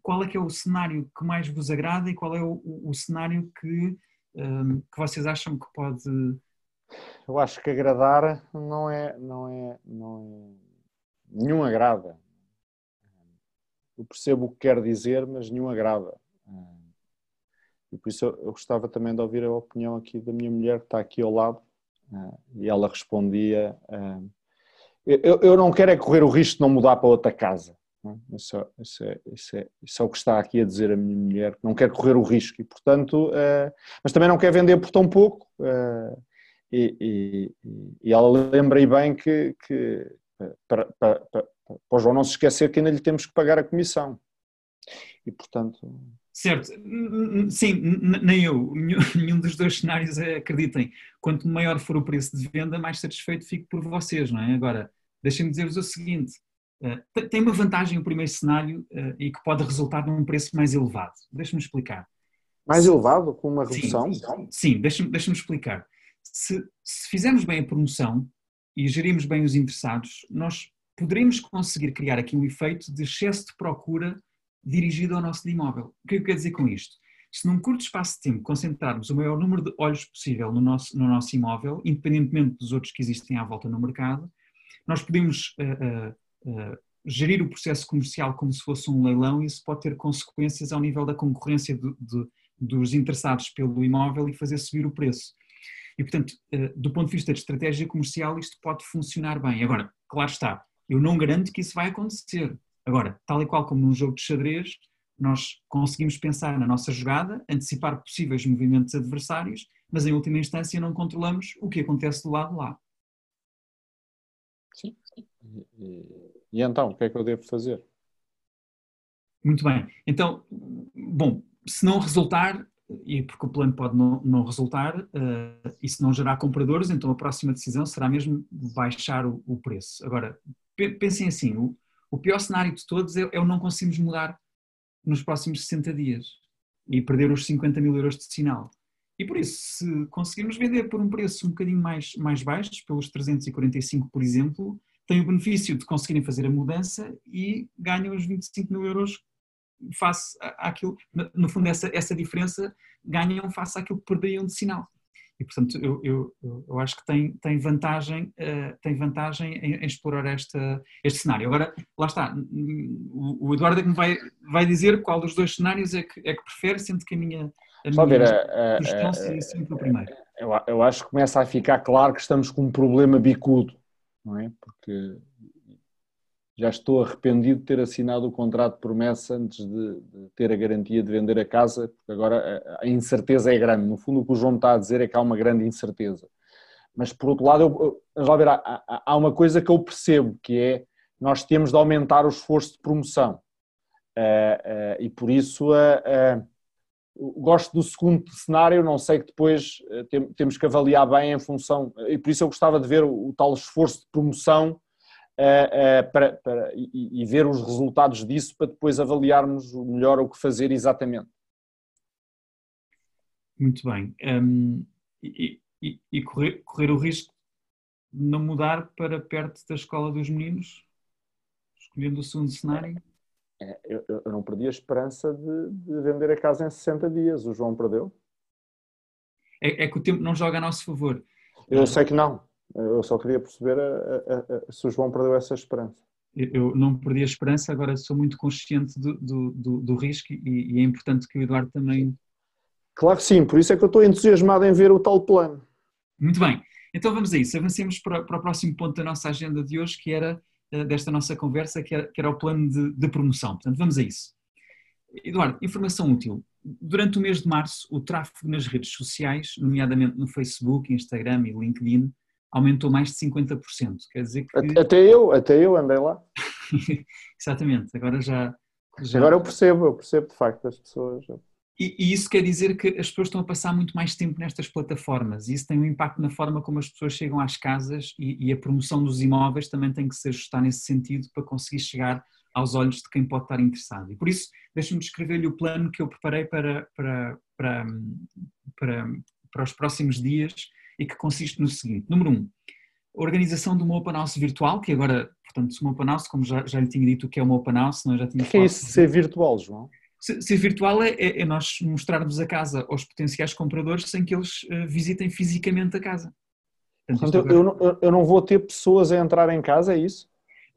qual é que é o cenário que mais vos agrada e qual é o, o cenário que, um, que vocês acham que pode. Eu acho que agradar não é, não é, não é. Nenhum agrada. Eu percebo o que quer dizer, mas nenhum agrada. E por isso eu gostava também de ouvir a opinião aqui da minha mulher que está aqui ao lado. E ela respondia: Eu, eu não quero é correr o risco de não mudar para outra casa. Isso, é, isso, é, isso, é, isso é o que está aqui a dizer a minha mulher, que não quer correr o risco e, portanto, uh, mas também não quer vender por tão pouco. E, e, e, ela lembra bem que, que para, para, para, o João não se esquecer que ainda lhe temos que pagar a comissão. E, portanto. Certo, sim, nem eu, [LAUGHS] nenhum dos dois cenários acreditem. Quanto maior for o preço de venda, mais satisfeito fico por vocês, não é? Agora, deixem-me dizer-vos o seguinte: eh, tem uma vantagem o primeiro cenário uh, e que pode resultar num preço mais elevado. Deixa-me explicar. Mais elevado, com uma redução? Sim, sim deixa-me deixa explicar. Se, se fizermos bem a promoção e gerirmos bem os interessados, nós poderemos conseguir criar aqui um efeito de excesso de procura dirigido ao nosso imóvel. O que eu quero dizer com isto? Se num curto espaço de tempo concentrarmos o maior número de olhos possível no nosso, no nosso imóvel, independentemente dos outros que existem à volta no mercado, nós podemos uh, uh, gerir o processo comercial como se fosse um leilão e isso pode ter consequências ao nível da concorrência de, dos interessados pelo imóvel e fazer subir o preço. E, portanto, do ponto de vista de estratégia comercial, isto pode funcionar bem. Agora, claro está, eu não garanto que isso vai acontecer. Agora, tal e qual como num jogo de xadrez, nós conseguimos pensar na nossa jogada, antecipar possíveis movimentos adversários, mas em última instância não controlamos o que acontece do lado lá. Sim. E, e então, o que é que eu devo fazer? Muito bem. Então, bom, se não resultar, e porque o plano pode não, não resultar, uh, e se não gerar compradores, então a próxima decisão será mesmo baixar o, o preço. Agora, pensem assim, o, o, pior cenário de todos é, é o não conseguirmos mudar nos próximos 60 dias e perder os 50 mil euros de sinal. E por isso, se conseguirmos vender por um preço um bocadinho mais, mais baixo, pelos 345, por exemplo, tem o benefício de conseguirem fazer a mudança e ganham os 25 mil euros face àquilo, no fundo essa, essa diferença ganham face àquilo que perderiam de sinal. E portanto eu, eu, eu acho que tem, tem vantagem, uh, tem vantagem em, em, explorar esta, este cenário. Agora, lá está, o, o Eduardo é que me vai, vai dizer qual dos dois cenários é que, é que prefere, sendo que a minha, a minha ver, sugestão seria sempre o primeiro. Eu, eu acho que começa a ficar claro que estamos com um problema bicudo, não é? Porque já estou arrependido de ter assinado o contrato de promessa antes de, de, ter a garantia de vender a casa, porque agora a, a, incerteza é grande. No fundo, o que o João está a dizer é que há uma grande incerteza. Mas, por outro lado, eu, eu, ver, há, há, uma coisa que eu percebo, que é nós temos de aumentar o esforço de promoção. Uh, uh, e por isso uh, gosto do segundo cenário, não sei que depois tem, temos que avaliar bem em função, e por isso eu gostava de ver o, o tal esforço de promoção para, para, e, e, ver os resultados disso para depois avaliarmos melhor o que fazer exatamente. Muito bem. Um, e, e, e correr, correr o risco de não mudar para perto da escola dos meninos, escolhendo o segundo cenário? É, eu, eu, não perdi a esperança de, de, vender a casa em 60 dias. O João perdeu? É, é, que o tempo não joga a nosso favor. Eu sei que não. Eu só queria perceber a, a, a, se o João perdeu essa esperança. Eu não perdi a esperança, agora sou muito consciente do, do, do, do risco e, e, é importante que o Eduardo também. Claro que sim, por isso é que eu estou entusiasmado em ver o tal plano. Muito bem, então vamos a isso. Avancemos para, para o próximo ponto da nossa agenda de hoje, que era eh, desta nossa conversa, que era, que era o plano de, de promoção. Portanto, vamos a isso. Eduardo, informação útil. Durante o mês de março, o tráfego nas redes sociais, nomeadamente no Facebook, Instagram e LinkedIn, aumentou mais de 50%. Quer dizer que... Até eu, até eu andei lá. [LAUGHS] Exatamente, agora já, já, Agora eu percebo, eu percebo de facto as pessoas. E, e, isso quer dizer que as pessoas estão a passar muito mais tempo nestas plataformas e isso tem um impacto na forma como as pessoas chegam às casas e, e a promoção dos imóveis também tem que se ajustar nesse sentido para conseguir chegar aos olhos de quem pode estar interessado. E por isso, deixe-me descrever-lhe o plano que eu preparei para, para, para, para, para os próximos dias e que consiste no seguinte. Número um, a organização de uma Open House virtual, que agora, portanto, uma Open House, como já, já lhe tinha dito o que é uma Open House, nós já tínhamos que é isso ser virtual, João? Ser, ser virtual é, é, nós mostrarmos a casa aos potenciais compradores sem que eles uh, visitem fisicamente a casa. Portanto, agora... eu, não, eu não vou ter pessoas a entrar em casa, é isso?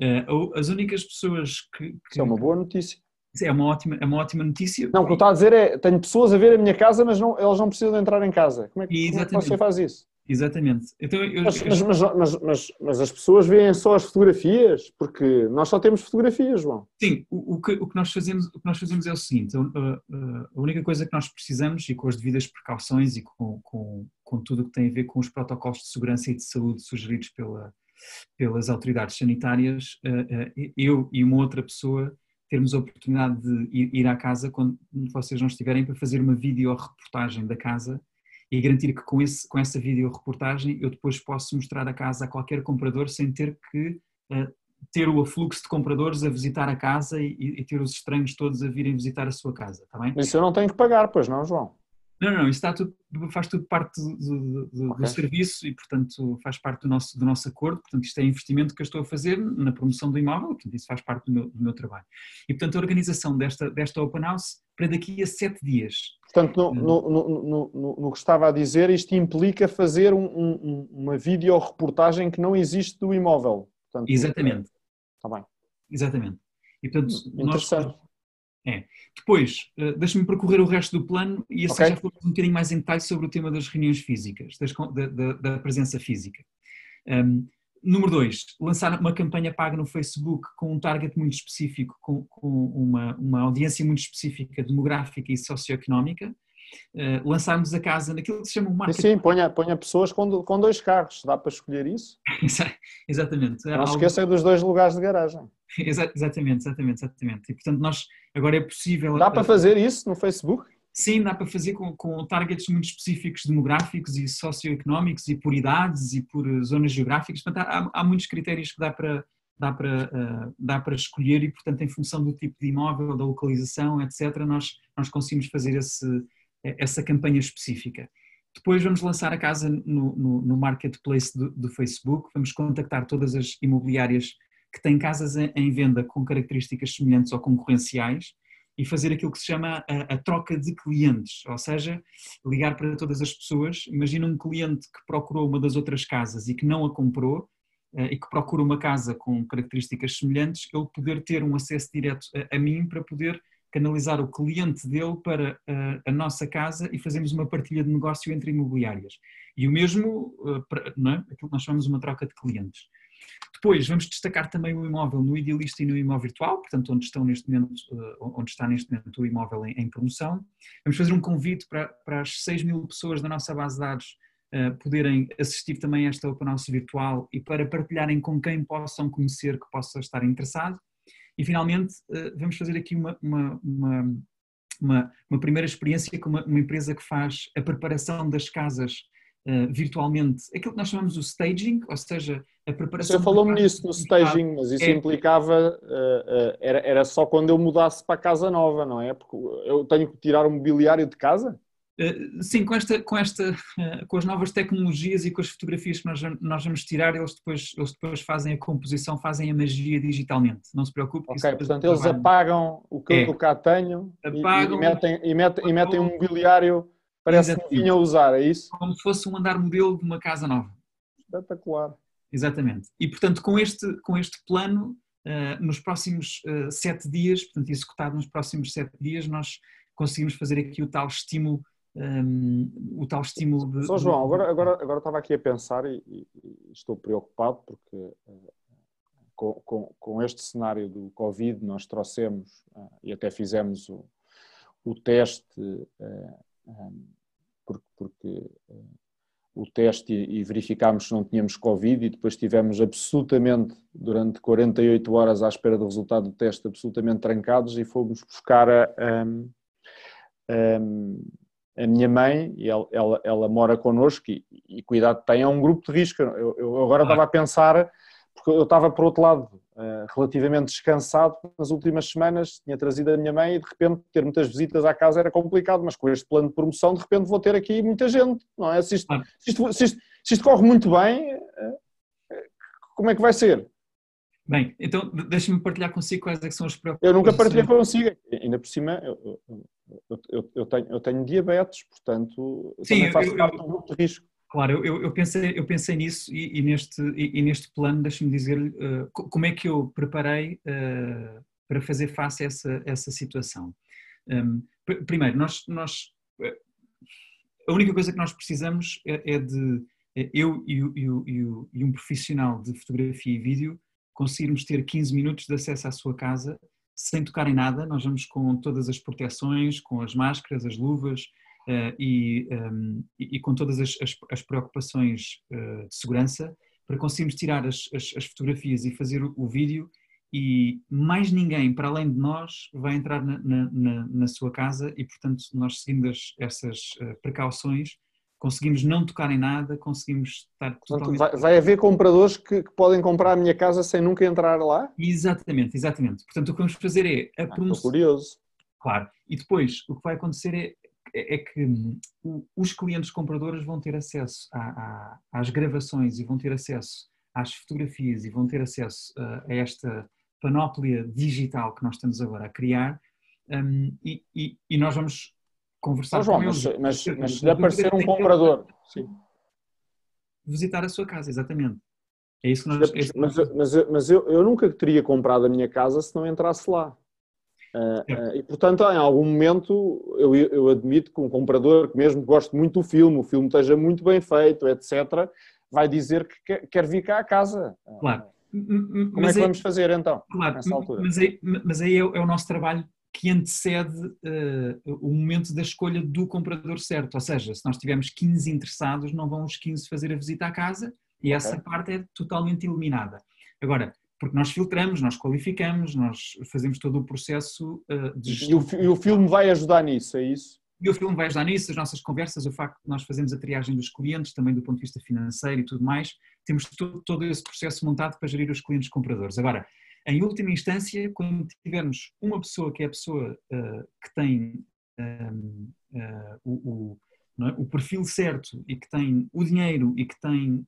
Uh, as únicas pessoas que, que... Isso é uma boa notícia. É uma ótima, é uma ótima notícia. Não, o que eu estou a dizer é, tenho pessoas a ver a minha casa, mas não, elas não precisam de entrar em casa. Como é que, como é que você faz isso? Exatamente. Então, eu, mas, mas, mas, mas, mas, as pessoas veem só as fotografias, porque nós só temos fotografias, João. Sim, o, o, que, o, que, nós fazemos, o que nós fazemos é o seguinte: a, a, a, única coisa que nós precisamos, e com as devidas precauções e com, com, com tudo o que tem a ver com os protocolos de segurança e de saúde sugeridos pela, pelas autoridades sanitárias, eh, eh, eu e uma outra pessoa termos a oportunidade de ir, à casa quando vocês não estiverem para fazer uma videoreportagem da casa e garantir que com, esse, com essa videoreportagem eu depois posso mostrar a casa a qualquer comprador sem ter que uh, ter o afluxo de compradores a visitar a casa e, e, ter os estranhos todos a virem visitar a sua casa, está bem? Isso eu não tenho que pagar, pois não, João? Não, não, isso está tudo, faz tudo parte do, do, okay. do, serviço e, portanto, faz parte do nosso, do nosso acordo. Portanto, isto é investimento que eu estou a fazer na promoção do imóvel, portanto, isso faz parte do meu, do meu trabalho. E, portanto, a organização desta, desta Open House para daqui a sete dias. Portanto, no, no, no, no, no que estava a dizer, isto implica fazer um, um, uma videoreportagem que não existe do imóvel. Portanto, Exatamente. Está bem. Exatamente. E, portanto, Interessante. Nós, é. Depois, uh, deixa-me percorrer o resto do plano e assim okay. já falamos um bocadinho mais em detalhe sobre o tema das reuniões físicas, das, da, da, da, presença física. Um, número dois, lançar uma campanha paga no Facebook com um target muito específico, com, com uma, uma audiência muito específica, demográfica e socioeconómica. Uh, lançarmos a casa naquilo que se chama o marketing. Sim, ponha, ponha pessoas com, com dois carros, dá para escolher isso? Exatamente. Não se esqueçam dos dois lugares de garagem. exatamente, exatamente, exatamente. E portanto nós agora é possível... Dá para fazer isso no Facebook? Sim, dá para fazer com, com targets muito específicos demográficos e socioeconómicos e por idades e por eh, zonas geográficas. Portanto, há, há muitos critérios que dá para, dá, para, uh, dá para escolher e, portanto, em função do tipo de imóvel, da localização, etc., nós, nós conseguimos fazer esse, essa campanha específica. Depois vamos lançar a casa no, no, no marketplace do, do, Facebook, vamos contactar todas as imobiliárias que têm casas em, em venda com características semelhantes ou concorrenciais e fazer aquilo que se chama a, a, troca de clientes, ou seja, ligar para todas as pessoas. Imagina um cliente que procurou uma das outras casas e que não a comprou uh, e que procura uma casa com características semelhantes, ele poder ter um acesso direto a, a mim para poder canalizar o cliente dele para a, a, nossa casa e fazemos uma partilha de negócio entre imobiliárias. E o mesmo, uh, não é? aquilo que nós chamamos uma troca de clientes. Depois vamos destacar também o imóvel no Idealista e no imóvel virtual, portanto onde, estão neste momento, uh, onde está neste momento o imóvel em, em, promoção. Vamos fazer um convite para, para as 6 mil pessoas da nossa base de dados uh, poderem assistir também a esta Open House virtual e para partilharem com quem possam conhecer que possa estar interessado. E finalmente eh, vamos fazer aqui uma, uma, uma, uma, uma primeira experiência com uma, uma, empresa que faz a preparação das casas uh, virtualmente, aquilo que nós chamamos o staging, ou seja, a preparação... Você falou-me nisso no staging, mas isso é, implicava, uh, uh, era, era só quando eu mudasse para a casa nova, não é? Porque eu tenho que tirar o mobiliário de casa? Eh, sim, com, esta, com, esta, eh, com as novas tecnologias e com as fotografias que nós, nós vamos tirar, eles depois, eles depois fazem a composição, fazem a magia digitalmente. Não se preocupe. Ok, portanto eles apagam o que é. eu cá tenho apagam, e, metem, e, metem, e metem um mobiliário, parece que vinham a usar, é isso? Como se fosse um andar modelo de uma casa nova. Espetacular. Exatamente. E portanto com este, com este plano, uh, nos próximos sete dias, portanto executado nos próximos sete dias, nós conseguimos fazer aqui o tal estímulo um, o tal estímulo de. Só João, agora, agora, agora estava aqui a pensar e, e estou preocupado porque uh, com, com, com, este cenário do Covid nós trouxemos uh, e até fizemos o, o teste, uh, um, porque, porque o teste e, e verificámos se não tínhamos Covid e depois estivemos absolutamente durante 48 horas à espera do resultado do teste, absolutamente trancados e fomos buscar a. Um, a minha mãe, e ela, ela, ela mora connosco e, e, cuidado tem, é um grupo de risco. Eu, eu agora estava a pensar, porque eu estava por outro lado uh, relativamente descansado nas últimas semanas, tinha trazido a minha mãe e de repente ter muitas visitas à casa era complicado, mas com este plano de promoção de repente vou ter aqui muita gente, não é? Se isto, se isto, se isto, se isto corre muito bem, uh, como é que vai ser? Bem, então deixa-me partilhar consigo quais é são as preocupações. Eu nunca partilhei consigo, ainda por cima eu, eu, eu, eu, tenho, eu tenho diabetes, portanto Sim, faço parte do grupo de risco. Claro, eu, eu, pensei, eu pensei nisso e, e neste, e, e, neste plano, deixa-me dizer uh, como é que eu preparei uh, para fazer face a essa, essa situação. Um, primeiro, nós, nós, eh, a única coisa que nós precisamos é, é de, é eu e, e, um profissional de fotografia e vídeo, conseguirmos ter 15 minutos de acesso à sua casa sem tocar em nada. Nós vamos com todas as proteções, com as máscaras, as luvas uh, e, um, ehm, e, e, com todas as, as, as preocupações uh, de segurança para conseguirmos tirar as, as fotografias e fazer o, o, vídeo. E mais ninguém, para além de nós, vai entrar na, na, na sua casa e, portanto, nós seguindo essas uh, precauções, conseguimos não tocar em nada, conseguimos estar totalmente... Vai, vai, haver compradores que, que, podem comprar a minha casa sem nunca entrar lá? Exatamente, exatamente. Portanto, o que vamos fazer é a promoção... Ah, estou curioso. Claro. E depois, o que vai acontecer é é que os clientes compradores vão ter acesso às gravações e vão ter acesso às fotografias e vão ter acesso a esta panóplia digital que nós estamos agora a criar um, e, e, e, nós vamos conversar João, com eles. Mas, mas, mas se lhe aparecer um comprador... Sim. Visitar a sua casa, exatamente. É isso que nós... Mas, mas, mas, mas eu, eu nunca teria comprado a minha casa se não entrasse lá. Uh, uh, e portanto, em algum momento, eu, eu admito que um comprador que mesmo goste muito do filme, o filme esteja muito bem feito, etc., vai dizer que quer, quer vir cá à casa. Claro. Como mas é que aí, vamos fazer então, claro, nessa altura? Mas aí, mas aí é, é, o nosso trabalho que antecede uh, o momento da escolha do comprador certo. Ou seja, se nós tivermos 15 interessados, não vão os 15 fazer a visita à casa e okay. essa parte é totalmente eliminada. Agora, porque nós filtramos, nós qualificamos, nós fazemos todo o processo uh, de E o, e o filme vai ajudar nisso, é isso? E o filme vai ajudar nisso, as nossas conversas, o facto de nós fazemos a triagem dos clientes, também do ponto de vista financeiro e tudo mais, temos todo, todo esse processo montado para gerir os clientes compradores. Agora, em última instância, quando tivermos uma pessoa que é a pessoa uh, que tem um, uh, eh, o, o, é? o, perfil certo e que tem o dinheiro e que tem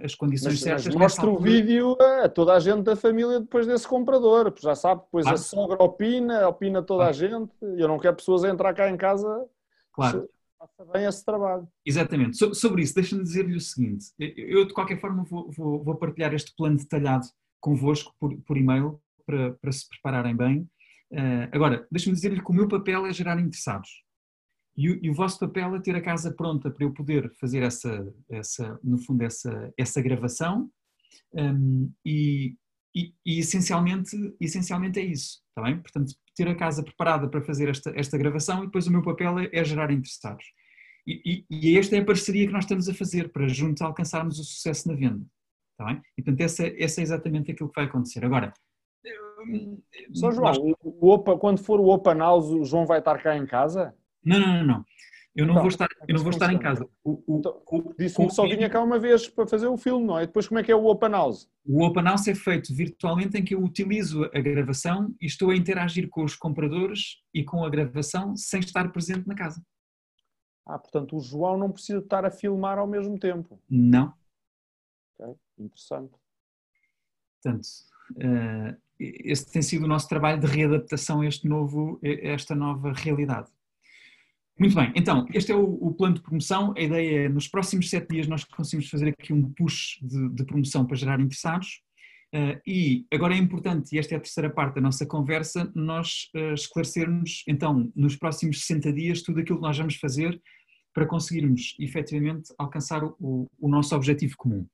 é? as condições mas, certas. Mas mostra o vídeo a toda a gente da família depois desse comprador, já sabe, depois claro. a sogra opina, opina toda claro. a gente, e eu não quero pessoas a entrar cá em casa. Claro. Faça bem esse trabalho. Exatamente. So, sobre isso, deixa-me dizer-lhe o seguinte: eu, de qualquer forma, vou, vou, vou partilhar este plano detalhado convosco por, por e-mail para, para se prepararem bem. Uh, agora, deixa-me dizer-lhe que o meu papel é gerar interessados. E o, e o, vosso papel é ter a casa pronta para eu poder fazer essa, essa no fundo, essa, essa gravação um, e, e, e, essencialmente, essencialmente é isso, está bem? Portanto, ter a casa preparada para fazer esta, esta gravação e depois o meu papel é, é gerar interessados. E, e, e, esta é a parceria que nós estamos a fazer para juntos alcançarmos o sucesso na venda, está bem? E portanto, essa, essa é exatamente aquilo que vai acontecer. Agora, São João, nós... o, o, quando for o Open House, o João vai estar cá em casa? Não, não, não, não. Eu não então, vou estar, eu não vou estar em casa. O, o, então, Disse-me que só vinha cá uma vez para fazer o filme, não é? Depois como é que é o Open House? O Open House é feito virtualmente em que eu utilizo a gravação e estou a interagir com os compradores e com a gravação sem estar presente na casa. Ah, portanto o João não precisa estar a filmar ao mesmo tempo? Não. Ok, interessante. Portanto, uh, esse tem sido o nosso trabalho de readaptação a, este novo, a esta nova realidade. Muito bem, então, este é o, o, plano de promoção. A ideia é, nos próximos sete dias, nós conseguimos fazer aqui um push de, de promoção para gerar interessados. Uh, e agora é importante, e esta é a terceira parte da nossa conversa, nós uh, esclarecermos, então, nos próximos 60 dias, tudo aquilo que nós vamos fazer para conseguirmos, efetivamente, alcançar o, o nosso objetivo comum.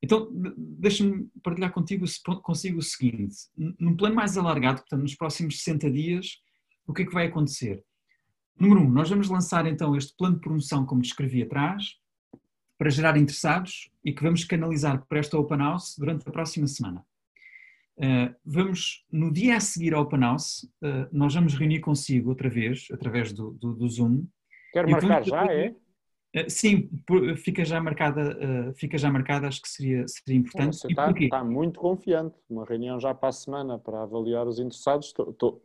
Então, deixa-me partilhar contigo, consigo o seguinte: num plano mais alargado, portanto, nos próximos 60 dias, o que é que vai acontecer? Número um, nós vamos lançar então este plano de promoção, como descrevi atrás, para gerar interessados e que vamos canalizar para esta Open House durante a próxima semana. Uh, vamos, no dia a seguir ao Open House, uh, nós vamos reunir consigo outra vez, através do, do, do Zoom. Quer marcar já, é? Uh, sim, fica já marcada, fica já marcada, acho que seria, seria importante. Você está, está, muito confiante. Uma reunião já para a semana para avaliar os interessados. Tô, tô,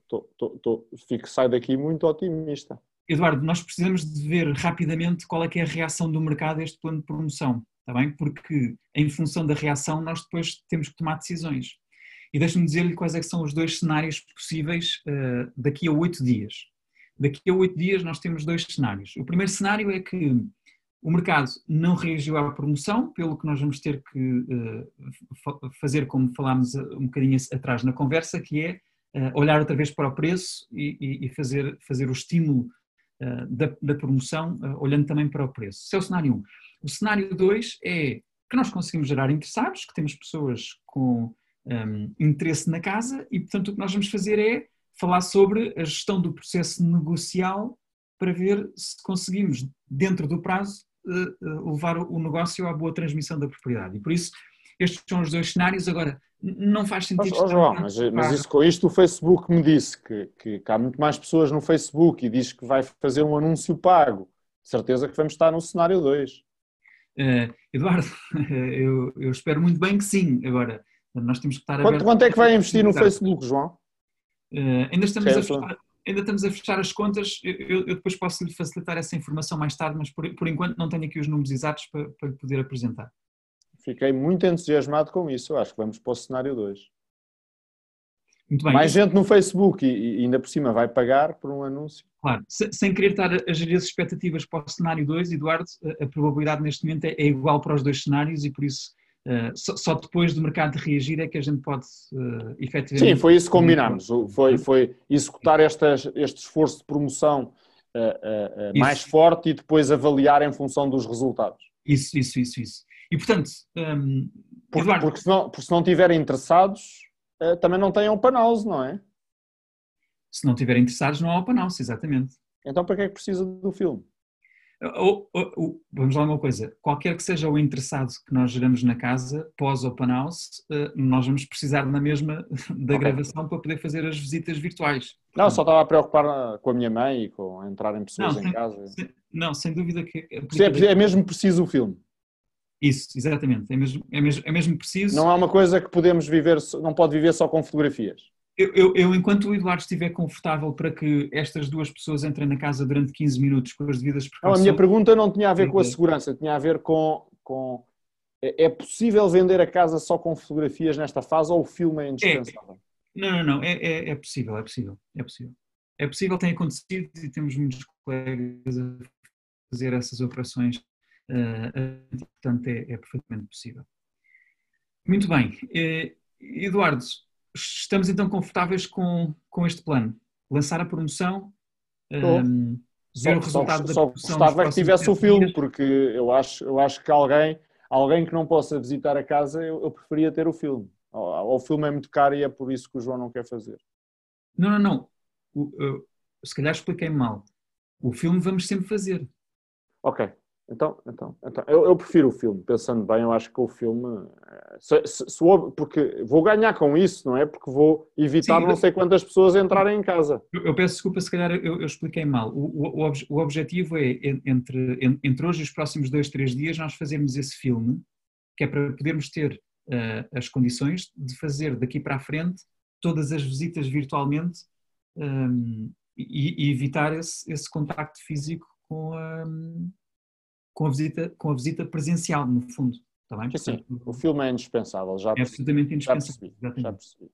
tô, fico, sai daqui muito otimista. Eduardo, nós precisamos de ver rapidamente qual é que é a reação do mercado a este plano de promoção, está bem? Porque em função da reação nós depois temos que tomar decisões. E deixe-me dizer-lhe quais é são os dois cenários possíveis uh, daqui a oito dias. Daqui a oito dias nós temos dois cenários. O primeiro cenário é que o mercado não reagiu à promoção, pelo que nós vamos ter que uh, fazer como falámos um bocadinho atrás na conversa, que é uh, olhar outra vez para o preço e, e fazer, fazer o estímulo uh, da, da, promoção, olhando também para o preço. Esse é o cenário 1. Um. O cenário 2 é que nós conseguimos gerar interessados, que temos pessoas com um, interesse na casa e, portanto, o que nós vamos fazer é falar sobre a gestão do processo negocial para ver se conseguimos, dentro do prazo, eh, eh, levar o negócio à boa transmissão da propriedade. E por isso, estes são os dois cenários. Agora, não faz sentido. Mas, oh, João, mas, mas, isso, com isto o Facebook me disse que, que, que, há muito mais pessoas no Facebook e diz que vai fazer um anúncio pago. Certeza que vamos estar no cenário 2. Uh, eh, Eduardo, [LAUGHS] eu, eu, espero muito bem que sim. Agora, nós temos que estar quanto, quanto é que vai investir no Facebook, João? Uh, ainda, estamos a fechar, ainda estamos a fechar as contas, eu, eu depois posso lhe facilitar essa informação mais tarde, mas por, por enquanto não tenho aqui os números exatos para, para lhe poder apresentar. Fiquei muito entusiasmado com isso, acho que vamos para o cenário 2. Muito bem. Mais gente no Facebook e, e, ainda por cima vai pagar por um anúncio. Claro, sem querer estar a gerir as expectativas para o cenário 2, Eduardo, a probabilidade neste momento é, é igual para os dois cenários e por isso uh, só, só, depois do mercado reagir é que a gente pode uh, efetivamente... Sim, foi isso que combinámos, foi, foi executar estas, este esforço de promoção uh, uh, mais forte e depois avaliar em função dos resultados. Isso, isso, isso, isso. E portanto, um, ehm, porque, Eduardo... porque, se não, porque se não estiverem interessados eh, também não têm open house, não é? Se não estiverem interessados, não há open house, exatamente. Então para que é que precisa do filme? Vamos lá uma coisa, qualquer que seja o interessado que nós geramos na casa, pós open house, eh, nós vamos precisar na mesma [LAUGHS] da okay. gravação para poder fazer as visitas virtuais. Não, só estava a preocupar com a minha mãe e com entrarem pessoas não, em sem, casa. Sem, não, sem dúvida que... É, é mesmo preciso o filme. Isso, exatamente. É mesmo, é, mesmo, é mesmo preciso. Não é uma coisa que podemos viver, não pode viver só com fotografias. Eu, eu, eu, enquanto o Eduardo estiver confortável para que estas duas pessoas entrem na casa durante 15 minutos com as devidas precauções... Não, a minha pergunta não tinha a ver com a segurança, tinha a ver com, com... É, é possível vender a casa só com fotografias nesta fase ou o filme é indispensável? É, não, não, não, é, é, é, possível, é possível, é possível. É possível, tem acontecido e temos muitos colegas a fazer essas operações Uh, portanto, é, é, perfeitamente possível. Muito bem. Uh, Eduardo, estamos então confortáveis com, com este plano? Lançar a promoção, um, ver só, o resultado só, da promoção. Só gostava que tivesse o filme, dias. porque eu acho, eu acho que alguém, alguém que não possa visitar a casa, eu, eu preferia ter o filme. Ou, o filme é muito caro e é por isso que o João não quer fazer. Não, não, não. O, eu, se calhar expliquei mal. O filme vamos sempre fazer. Ok, então, então, então eu, eu, prefiro o filme, pensando bem, eu acho que o filme. Se, se, se, porque vou ganhar com isso, não é? Porque vou evitar Sim, não sei quantas pessoas entrarem em casa. Eu, eu peço desculpa, se calhar eu, eu expliquei mal. O, o, o, objetivo é, entre, entre hoje e os próximos dois, três dias, nós fazermos esse filme, que é para podermos ter uh, as condições de fazer daqui para a frente todas as visitas virtualmente um, ehm, e, e, evitar esse, esse contacto físico com a. Com a visita, com a visita presencial, no fundo. Está bem? Sim, o filme é indispensável, já É absolutamente indispensável. Já percebi, já percebi.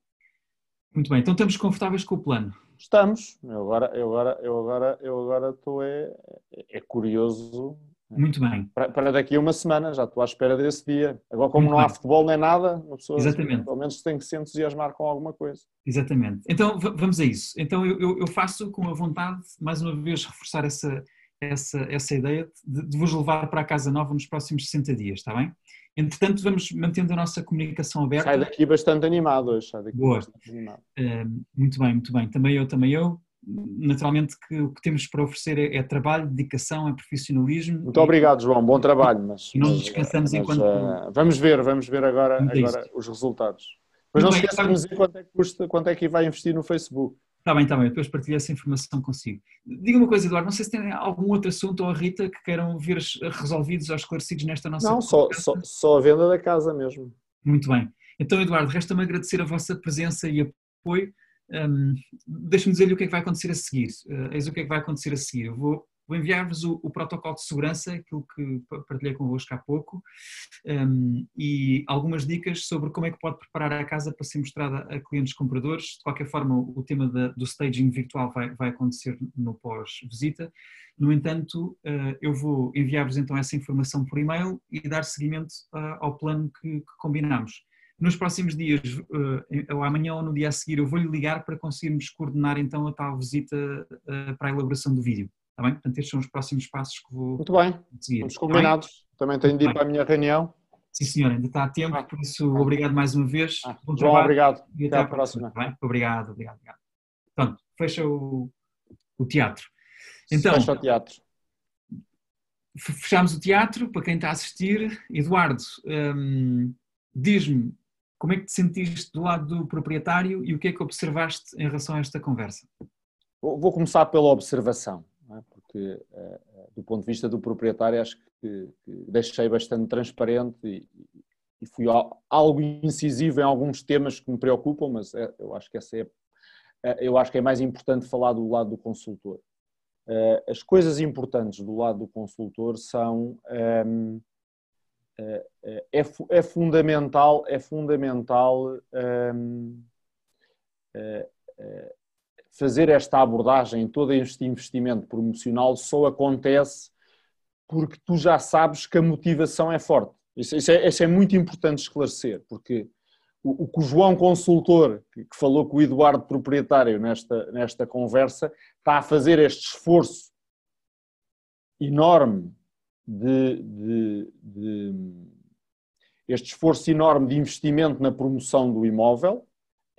Muito bem, então estamos confortáveis com o plano? Estamos. Eu agora, eu agora, eu agora, eu agora estou é, é curioso. Muito bem. Para, para, daqui a uma semana, já estou à espera desse dia. Agora, como Muito não bem. há futebol nem nada, uma pessoa Exatamente. pelo menos tem que se entusiasmar com alguma coisa. Exatamente. Então vamos a isso. Então eu, eu faço com a vontade, mais uma vez, reforçar essa, essa, essa ideia de, de, vos levar para a casa nova nos próximos 60 dias, está bem? Entretanto, vamos mantendo a nossa comunicação aberta. Sai daqui bastante animado hoje. Sai daqui Boa. bastante animado. Uh, muito bem, muito bem. Também eu, também eu. Naturalmente que o que temos para oferecer é, é trabalho, dedicação, é profissionalismo. Muito e... obrigado, João. Bom trabalho. Mas, não mas, descansamos mas, enquanto. Uh, vamos ver, vamos ver agora, agora os resultados. Mas não se esqueçam de dizer quanto é que custa, quanto é que vai investir no Facebook. Está bem, está bem, depois partilho essa informação consigo. Diga uma coisa, Eduardo, não sei se tem algum outro assunto ou a Rita que queiram ver resolvidos ou esclarecidos nesta nossa Não, só, só, só, a venda da casa mesmo. Muito bem. Então, Eduardo, resta-me agradecer a vossa presença e apoio. Um, Deixe-me dizer-lhe o que é que vai acontecer a seguir. Uh, eis o que é que vai acontecer a seguir. Eu vou Vou enviar-vos o, o, protocolo de segurança, aquilo que partilhei convosco há pouco, um, e algumas dicas sobre como é que pode preparar a casa para ser mostrada a clientes compradores. De qualquer forma, o tema da, do staging virtual vai, vai acontecer no pós-visita. No entanto, uh, eu vou enviar-vos então essa informação por e-mail e dar seguimento uh, ao plano que, que combinamos. Nos próximos dias, uh, ou amanhã ou no dia a seguir, eu vou-lhe ligar para conseguirmos coordenar então a tal visita para a elaboração do vídeo. Está bem? Portanto, estes são os próximos passos que vou Muito bem. seguir. Estamos combinados. Também tenho de ir para a minha reunião. Sim, senhor, ainda está a tempo, ah. por isso obrigado mais uma vez. Ah. Bom João, obrigado. E até, até à próxima. próxima. Obrigado, obrigado, obrigado. Pronto, fecha o, o teatro. Então, fecha o teatro. Fechamos o teatro para quem está a assistir. Eduardo, hum, diz-me como é que te sentiste do lado do proprietário e o que é que observaste em relação a esta conversa? Vou começar pela observação é? porque eh, eh, do ponto de vista do proprietário acho que, que deixei bastante transparente e, e, fui algo incisivo em alguns temas que me preocupam, mas é, eu acho que essa é eu acho que é mais importante falar do lado do consultor. As coisas importantes do lado do consultor são ehm, é, é fundamental é fundamental ehm, fazer esta abordagem em todo este investimento promocional só acontece porque tu já sabes que a motivação é forte. Isso, isso, é, isso é, muito importante esclarecer, porque o, o que o João consultor, que, que, falou com o Eduardo proprietário nesta, nesta conversa, está a fazer este esforço enorme de, de, de este esforço enorme de investimento na promoção do imóvel,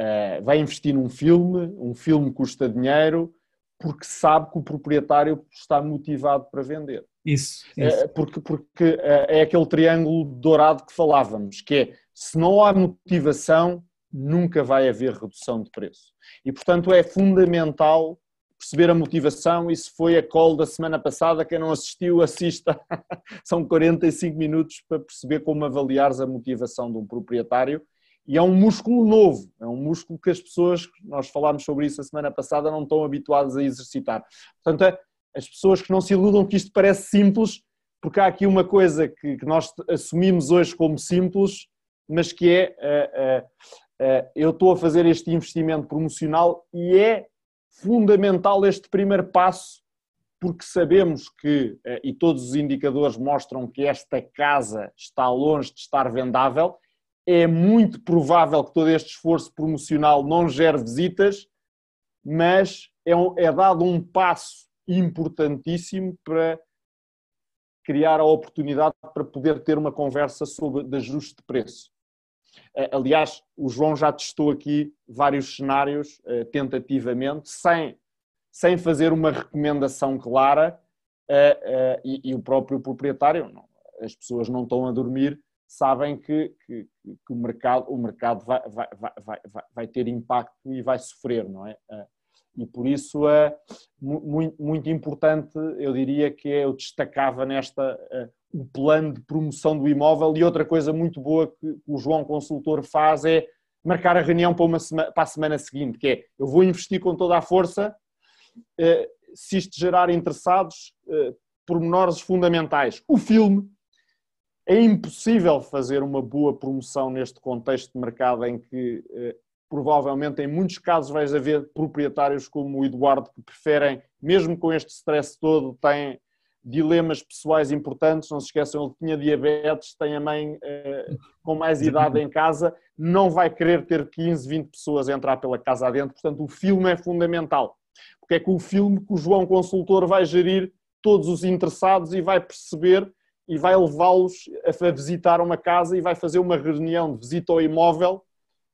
uh, vai investir num filme, um filme custa dinheiro, porque sabe que o proprietário está motivado para vender. Isso. Eh, isso. porque, porque é aquele triângulo dourado que falávamos, que é se não há motivação, nunca vai haver redução de preço. E portanto é fundamental perceber a motivação. Isso foi a call da semana passada. Quem não assistiu, assista. [LAUGHS] São 45 minutos para perceber como avaliares a motivação de um proprietário. E é um músculo novo, é um músculo que as pessoas, nós falámos sobre isso a semana passada, não estão habituadas a exercitar. Portanto, é as pessoas que não se iludam que isto parece simples, porque há aqui uma coisa que, que nós assumimos hoje como simples, mas que é uh, uh, uh, eu estou a fazer este investimento promocional e é fundamental este primeiro passo, porque sabemos que, e todos os indicadores mostram que esta casa está longe de estar vendável, é muito provável que todo este esforço promocional não gere visitas, mas é, é dado um passo importantíssimo para criar a oportunidade para poder ter uma conversa sobre ajuste de preço. Eh, aliás, o João já testou aqui vários cenários eh, tentativamente, sem, sem fazer uma recomendação clara, eh, e, e o próprio proprietário, as pessoas não estão a dormir, sabem que, que, que o mercado, o mercado vai, vai, vai, vai, vai ter impacto e vai sofrer, não é? e por isso é muito, muito importante, eu diria que eu destacava nesta eh, o plano de promoção do imóvel e outra coisa muito boa que o João Consultor faz é marcar a reunião para, uma semana, para a semana seguinte, que é eu vou investir com toda a força, se isto gerar interessados, pormenores fundamentais. O filme, é impossível fazer uma boa promoção neste contexto de mercado em que provavelmente em muitos casos vais haver proprietários como o Eduardo que preferem, mesmo com este stress todo, têm dilemas pessoais importantes, não se esqueçam, ele tinha diabetes, tem a mãe eh, com mais idade em casa, não vai querer ter 15, 20 pessoas a entrar pela casa adentro, portanto o filme é fundamental, porque é que o filme que o João Consultor vai gerir todos os interessados e vai perceber e vai levá-los a visitar uma casa e vai fazer uma reunião de visita ao imóvel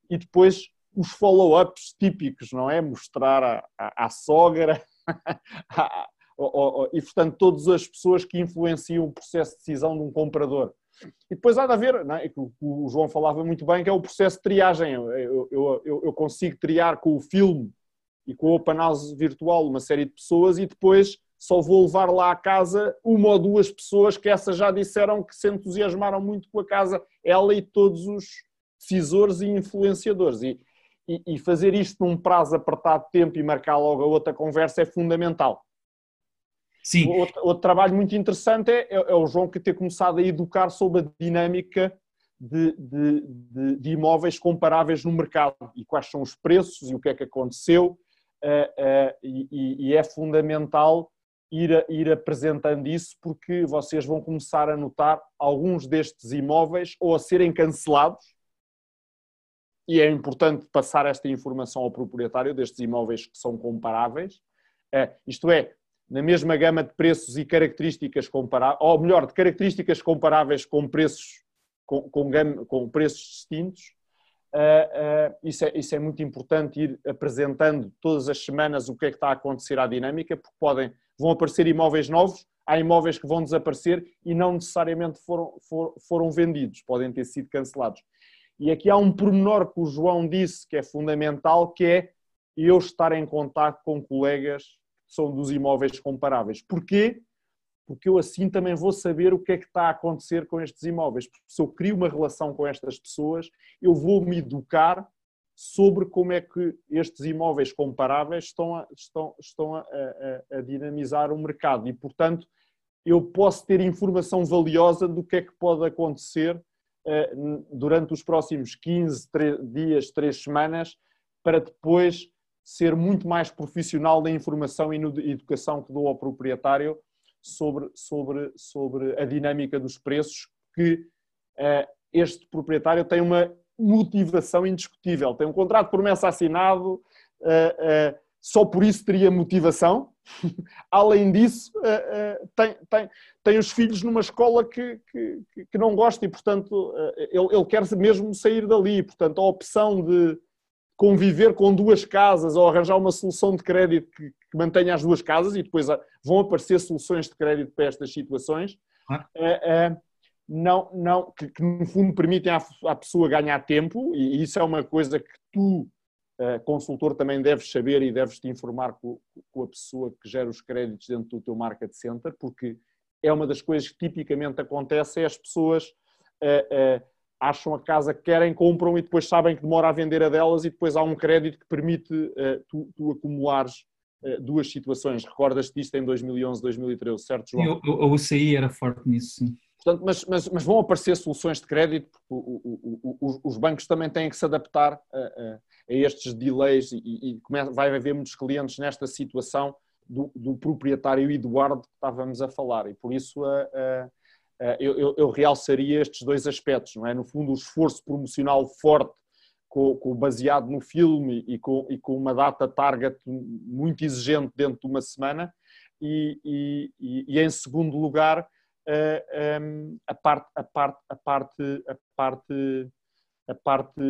e depois os follow-ups típicos, não é? Mostrar à, à, à sogra [LAUGHS] e, portanto, todas as pessoas que influenciam o processo de decisão de um comprador. E depois há de haver, não é? o João falava muito bem, que é o processo de triagem. Eu, eu, eu consigo triar com o filme e com o Open House virtual uma série de pessoas e depois só vou levar lá à casa uma ou duas pessoas que essas já disseram que se entusiasmaram muito com a casa, ela e todos os decisores e influenciadores. E, e, e fazer isto num prazo apertado de tempo e marcar logo a outra conversa é fundamental. Sim. Outro, outro trabalho muito interessante é, é, é, o João que ter começado a educar sobre a dinâmica de, de, de, de, imóveis comparáveis no mercado e quais são os preços e o que é que aconteceu. Uh, uh, e, e, é fundamental ir, ir apresentando isso porque vocês vão começar a notar alguns destes imóveis ou a serem cancelados. E é importante passar esta informação ao proprietário destes imóveis que são comparáveis, é, isto é, na mesma gama de preços e características comparáveis, ou melhor, de características comparáveis com preços, com, com, com preços distintos, uh, uh, isso, é, isso é muito importante ir apresentando todas as semanas o que é que está a acontecer à dinâmica, porque podem, vão aparecer imóveis novos, há imóveis que vão desaparecer e não necessariamente foram, for, foram vendidos, podem ter sido cancelados. E aqui há um pormenor que o João disse que é fundamental, que é eu estar em contato com colegas que são dos imóveis comparáveis. Porquê? Porque eu assim também vou saber o que é que está a acontecer com estes imóveis. Porque se eu crio uma relação com estas pessoas, eu vou me educar sobre como é que estes imóveis comparáveis estão a, estão, estão a, a, a dinamizar o mercado e, portanto, eu posso ter informação valiosa do que é que pode acontecer eh, durante os próximos 15 dias, 3 semanas, para depois ser muito mais profissional na informação e na educação que dou ao proprietário sobre, sobre, sobre a dinâmica dos preços, que uh, este proprietário tem uma motivação indiscutível. Tem um contrato de promessa assinado, uh, uh, só por isso teria motivação. [LAUGHS] Além disso, tem, tem, tem os filhos numa escola que, que, que não gosta e, portanto, ele, ele quer mesmo sair dali. Portanto, a opção de conviver com duas casas ou arranjar uma solução de crédito que, que mantenha as duas casas e depois vão aparecer soluções de crédito para estas situações, ah. é, não, não, que, que, no fundo permitem à, à, pessoa ganhar tempo e isso é uma coisa que tu, é, consultor, também deves saber e deves te informar com, com, a pessoa que gera os créditos dentro do teu market center, porque é uma das coisas que tipicamente acontece, é as pessoas é, é, acham a casa que querem, compram e depois sabem que demora a vender a delas e depois há um crédito que permite uh, tu, tu, acumulares uh, duas situações. Recordas-te disto em 2011, 2013, certo, João? A UCI era forte nisso, sim. Portanto, mas, mas, mas, vão aparecer soluções de crédito, porque o, o, o, os bancos também têm que se adaptar a, a, a estes delays e, e vai haver muitos clientes nesta situação do, do, proprietário Eduardo que estávamos a falar e por isso a, eu, eu, eu, realçaria estes dois aspectos, não é? No fundo, o esforço promocional forte, com, com, baseado no filme e com, e com uma data target muito exigente dentro de uma semana, e, e, e em segundo lugar, uh, um, a parte, a parte, a parte, a parte, a parte,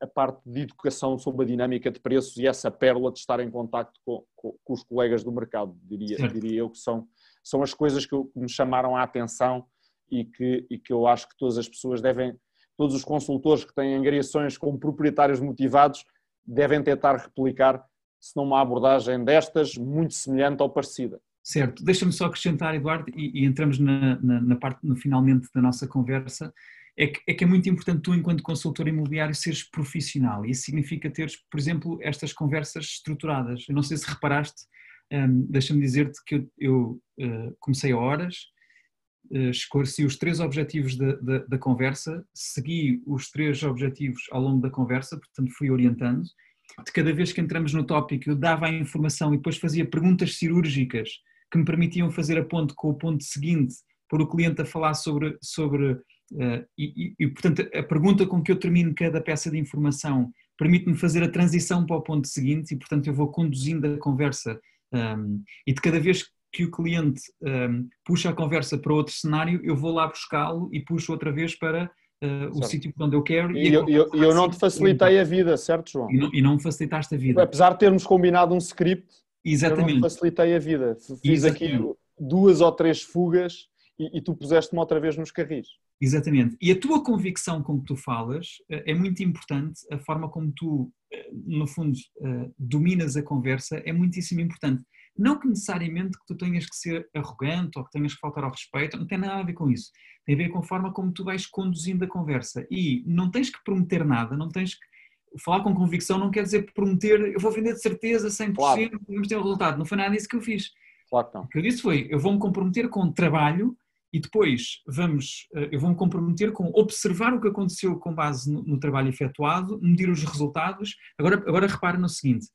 a parte de educação sobre a dinâmica de preços e essa pérola de estar em contacto com, com, com os colegas do mercado, diria, diria eu que são são as coisas que, me chamaram a atenção e que, e que eu acho que todas as pessoas devem, todos os consultores que têm angariações como proprietários motivados, devem tentar replicar, se não uma abordagem destas, muito semelhante ou parecida. Certo, deixa-me só acrescentar, Eduardo, e, e entramos na, na, na, parte, no finalmente da nossa conversa, é que, é que é muito importante tu, enquanto consultor imobiliário, seres profissional. Isso significa teres, por exemplo, estas conversas estruturadas. Eu não sei se reparaste, um, deixa-me dizer-te que eu, eu uh, comecei a horas, uh, esclareci os três objetivos da, da, da, conversa, segui os três objetivos ao longo da conversa, portanto fui orientando. De cada vez que entramos no tópico, eu dava a informação e depois fazia perguntas cirúrgicas que me permitiam fazer a ponte com o ponto seguinte, por o cliente a falar sobre. sobre uh, e, e, e, portanto, a pergunta com que eu termino cada peça de informação permite-me fazer a transição para o ponto seguinte e, portanto, eu vou conduzindo a conversa um, e de cada vez que o cliente um, puxa a conversa para outro cenário, eu vou lá buscá-lo e puxo outra vez para uh, o sítio onde eu quero. E, e eu, eu, eu não te facilitei a vida, certo, João? E não, e não me facilitaste a vida. Apesar de termos combinado um script, Exatamente. eu não te facilitei a vida. Fiz Exatamente. aqui duas ou três fugas e, e tu puseste-me outra vez nos carris. Exatamente. E a tua convicção com que tu falas eh, é muito importante, a forma como tu, no fundo, eh, dominas a conversa é muitíssimo importante. Não que necessariamente que tu tenhas que ser arrogante ou que tenhas que faltar ao respeito, não tem nada a ver com isso. Tem a ver com a forma como tu vais conduzindo a conversa. E não tens que prometer nada, não tens que. Falar com convicção não quer dizer prometer, eu vou vender de certeza 100%, claro. vamos ter o um resultado. Não foi nada disso que eu fiz. Claro que não. O que eu disse foi, eu vou-me comprometer com trabalho e depois vamos, eh, eu vou-me comprometer com observar o que aconteceu com base no, no, trabalho efetuado, medir os resultados. Agora, agora repare no seguinte: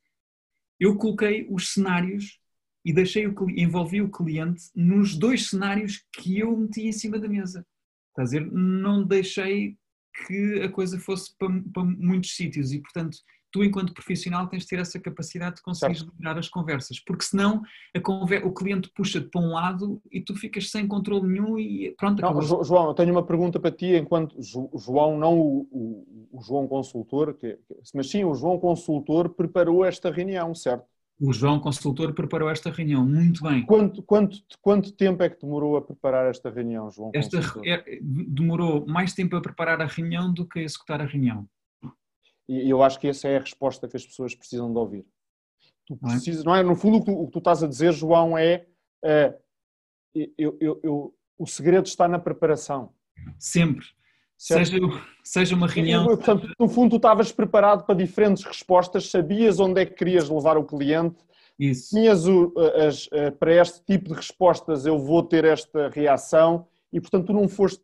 eu coloquei os cenários e deixei o, envolvi o cliente nos dois cenários que eu meti em cima da mesa. Está dizer, não deixei que a coisa fosse para, para muitos sítios e, portanto, tu, enquanto profissional, tens de ter essa capacidade de conseguir liderar as conversas, porque senão conver... o cliente puxa-te para um lado e tu ficas sem controle nenhum e pronto. Não, João, eu tenho uma pergunta para ti, enquanto João, não o, o, o João consultor, que, mas sim, o João consultor preparou esta reunião, certo? O João consultor preparou esta reunião, muito bem. Quanto, quanto, quanto tempo é que demorou a preparar esta reunião, João? Esta, é, demorou mais tempo a preparar a reunião do que a executar a reunião. E eu acho que essa é a resposta que as pessoas precisam de ouvir. Tu precisas, não é? No fundo, o que tu, o que tu estás a dizer, João, é uh, eu, eu, eu, o segredo está na preparação. Sempre. Seja, seja uma reunião. Portanto, no fundo, tu estavas preparado para diferentes respostas, sabias onde é que querias levar o cliente, Isso. tinhas o, as, para este tipo de respostas eu vou ter esta reação e, portanto, tu não foste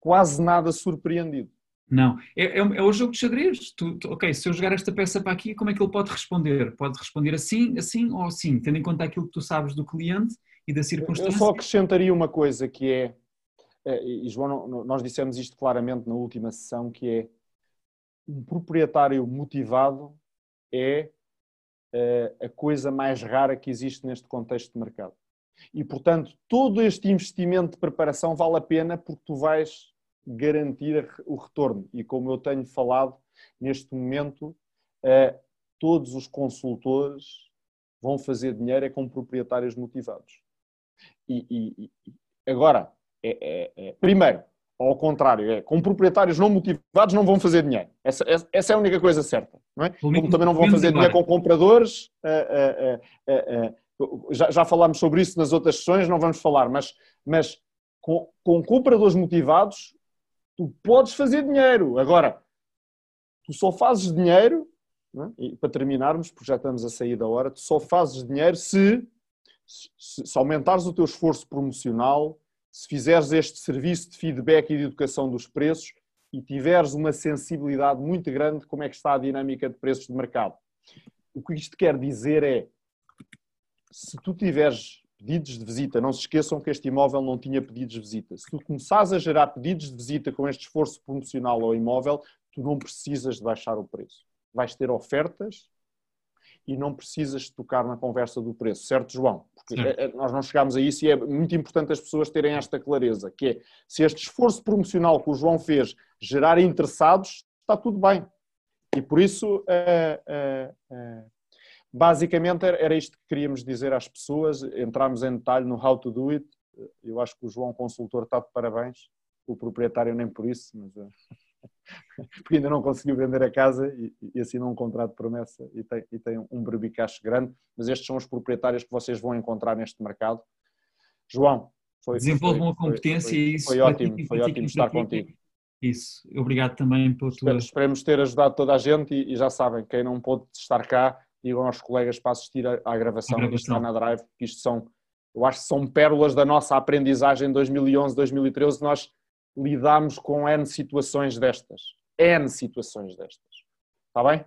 quase nada surpreendido. Não, é, é, é, o jogo de xadrez. Tu, tu, ok, se eu jogar esta peça para aqui, como é que ele pode responder? Pode responder assim, assim ou assim, tendo em conta aquilo que tu sabes do cliente e da circunstância. Eu só acrescentaria uma coisa que é é, e João, nós dissemos isto claramente na última sessão, que é um proprietário motivado é, é a coisa mais rara que existe neste contexto de mercado. E, portanto, todo este investimento de preparação vale a pena porque tu vais garantir o retorno. E como eu tenho falado, neste momento, é, todos os consultores vão fazer dinheiro é com proprietários motivados. E, e, e agora, é, é, é, primeiro, ao contrário, é, com proprietários não motivados não vão fazer dinheiro. Essa, essa é a única coisa certa. Não é? Como também não vão fazer dinheiro com compradores. Uh, uh, já, já falámos sobre isso nas outras sessões, não vamos falar, mas, mas com, com compradores motivados tu podes fazer dinheiro. Agora, tu só fazes dinheiro, é? e para terminarmos, porque já estamos a sair da hora, tu só fazes dinheiro se, se, se aumentares o teu esforço promocional, se fizeres este serviço de feedback e de educação dos preços e tiveres uma sensibilidade muito grande de como é que está a dinâmica de preços de mercado. O que isto quer dizer é, se tu tiveres pedidos de visita, não se esqueçam que este imóvel não tinha pedidos de visita. Se tu começares a gerar pedidos de visita com este esforço promocional ao imóvel, tu não precisas de baixar o preço. Vais ter ofertas e não precisas tocar na conversa do preço, certo, João? Porque é, nós não chegámos a isso e é muito importante as pessoas terem esta clareza, que é, se este esforço promocional que o João fez gerar interessados, está tudo bem. E por isso, uh, uh, uh, basicamente, era isto que queríamos dizer às pessoas, entramos em detalhe no how to do it, eu acho que o João consultor está de parabéns, o proprietário nem por isso, mas [LAUGHS] porque ainda não conseguiu vender a casa e, e assinou um contrato de promessa e tem, e tem um berbicacho grande, mas estes são os proprietários que vocês vão encontrar neste mercado. João, foi, desenvolvam a competência foi, e isso. Foi ótimo, foi ótimo estar contigo. Isso, obrigado também pela tua. Esperemos ter ajudado toda a gente e, e, já sabem, quem não pôde estar cá, digam aos colegas para assistir à, à gravação, que está na Drive, que isto são, eu acho que são pérolas da nossa aprendizagem em 2011, 2013. Nós lidamos com N situações destas. N situações destas. Está bem?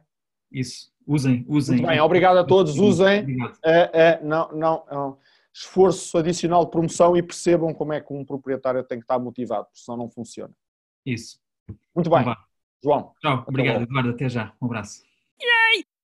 Isso. Usem, usem. Muito bem, obrigado a todos. Usem. Uh, uh, não, não, não, esforço adicional de promoção e percebam como é que um proprietário tem que estar motivado, porque senão não funciona. Isso. Muito bem. Então, João. Tchau. Obrigado, Eduardo. Até já. Um abraço.